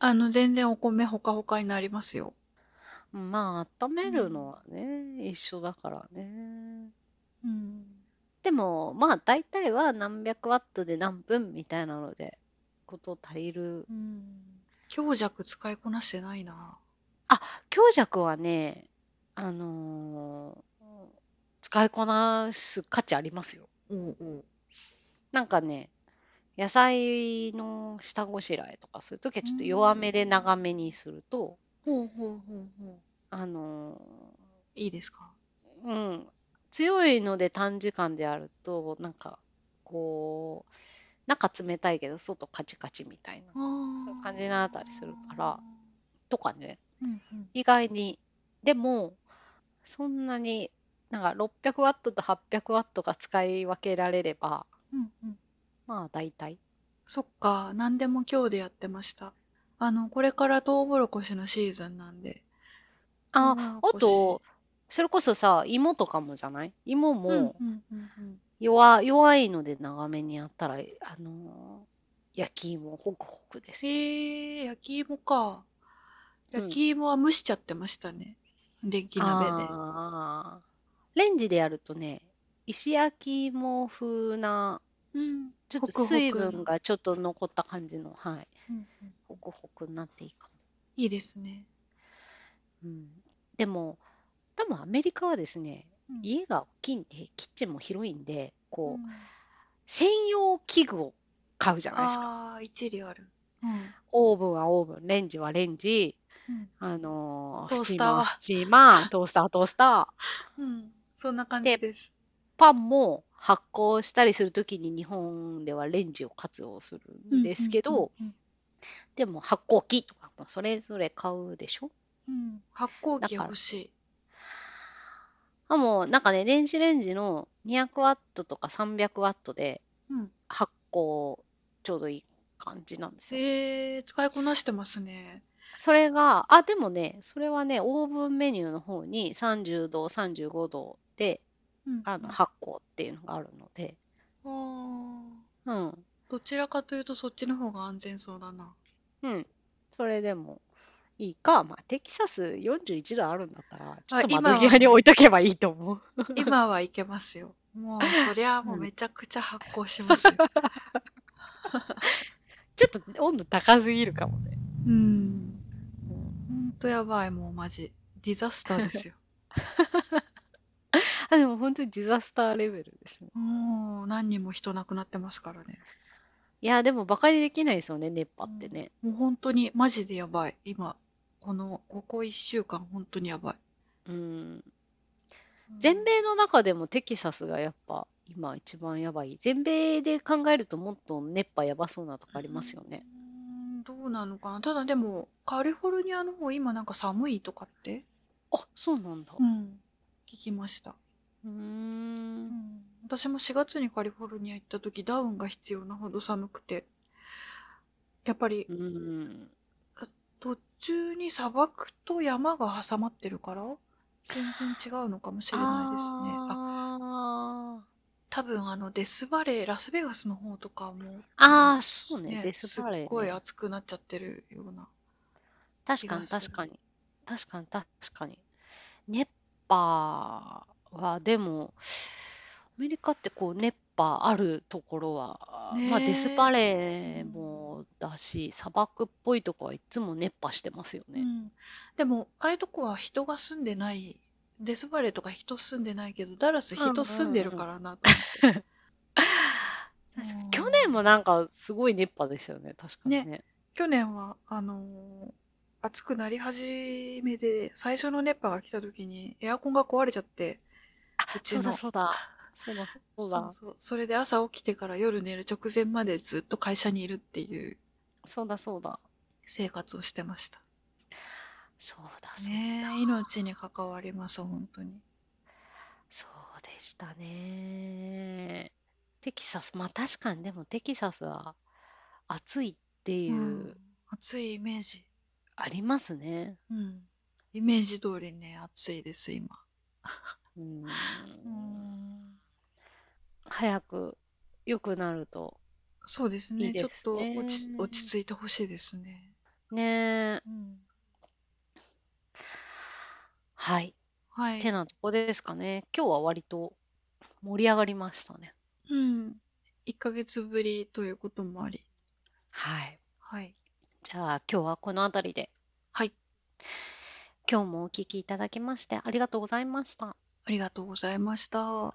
あの、全然お米ほかほかになりますよ。まあ、温めるのはね、一緒だからね。うん。でも、まあ、大体は何百ワットで何分みたいなので、こと足りる。うん。強弱使いこなしてないな。強弱はね、あのー使いこなす価値ありますよ。おうおう。なんかね、野菜の下ごしらえとかするときはちょっと弱めで長めにすると、ほうほうほうほう。あのいいですか？ーうん、強いので短時間でやると、なんか、こう、中冷たいけど外カチカチみたいな。そういう感じになったりするから、とかね、うんうん。意外に、でも、そんなに、なんか600ワットと800ワットが使い分けられれば、うんうん。まあ大体。そっか、何でも今日でやってました。あの、これからトウモロコシのシーズンなんで。あ、あと、それこそさ、芋とかもじゃない？芋もうんうんうんうん。弱、弱いので長めにやったら、あのー焼き芋ホクホクですよ。へえ、焼き芋か。うん焼き芋は蒸しちゃってましたね。電気鍋で。あーレンジでやるとね、石焼き芋風な、うん。ちょっと水分がちょっと残った感じの、はい、うんうんホクホクになっていいかいいですね。も。うん、でも、多分アメリカはですね、うん家が大きいんで、キッチンも広いんで、こう、うん専用器具を買うじゃないですか。ああ、一理ある。うん。オーブンはオーブン、レンジはレンジ、うんあのースチーマーはスチーマー、トースターは トースター、うん。そんな感じです。パンも発酵したりするときに日本ではレンジを活用するんですけど、うんうんでも発酵機とかもそれぞれ買うでしょ？うんうん発酵機だから欲しい。あもうなんかね、電子レンジの200ワットとか300ワットでうん。発酵ちょうどいい感じなんですよ。えー、使いこなしてますね。それが、あ、でもね、それはね、オーブンメニューの方に30度、35度でうん。あの発酵っていうのがあるので、あーうん。どちらかというとそっちの方が安全そうだな。うん。それでもいいか、まあ、テキサス41度あるんだったら、ちょっと窓際に置いとけばいいと思う。今はいけますよ。もう、そりゃもうめちゃくちゃ発酵しますよ。ちょっと温度高すぎるかもね。うん。うんほんとやばい、もうマジ。ディザスターですよ。あ、でも本当にディザスターレベルですね。もう何人も人亡くなってますからね。いや、でもバカにできないですよね、熱波ってね。もう本当にマジでやばい。今、この、ここ1週間本当にやばい。うん。全米の中でもテキサスがやっぱ今一番やばい。全米で考えるともっと熱波やばそうなとこありますよね。うーんどうなのかな。ただでも、カリフォルニアの方今なんか寒いとかって？あ、そうなんだ。うん。聞きました。うん。私も4月にカリフォルニア行った時ダウンが必要なほど寒くて。やっぱりうん。途中に砂漠と山が挟まってるから全然違うのかもしれないですね。あ、あ多分あのデスバレー、ラスベガスの方とかも、あー、そうね、ねデスバレー、ね。すっごい暑くなっちゃってるような。確かに確かに。確かに確かに。熱波はでも、アメリカってこう熱波あるところは、まあデスバレーもだし、砂漠っぽいとこはいつも熱波してますよね。うん。でも、ああいうとこは人が住んでない、デスバレーとか人住んでないけど、ダラス人住んでるからなと思って。去年もなんかすごい熱波でしたよね、確かにね。去年は、あのー暑くなり始めで、最初の熱波が来た時にエアコンが壊れちゃって、うちのそうだそうだ。そうだそうだ。そうそう。それで朝起きてから夜寝る直前までずっと会社にいるっていうそうだそうだ。生活をしてました。そうだそうだ。ねえ、命に関わります、本当に。そうでしたね。テキサス、まあ確かにでもテキサスは暑いっていう、うん暑いイメージ。ありますね。うん。イメージ通りね、暑いです、今。うん うん。早く良くなると。そうですね。いいですちょっねと落ち落ち着いてほしいですね。ねえ。うん。はい。はい。てなとこですかね。今日は割と盛り上がりましたね。うん。1ヶ月ぶりということもあり。はい。はい。じゃあ今日はこの辺りで。はい。今日もお聞きいただきましてありがとうございました。ありがとうございました。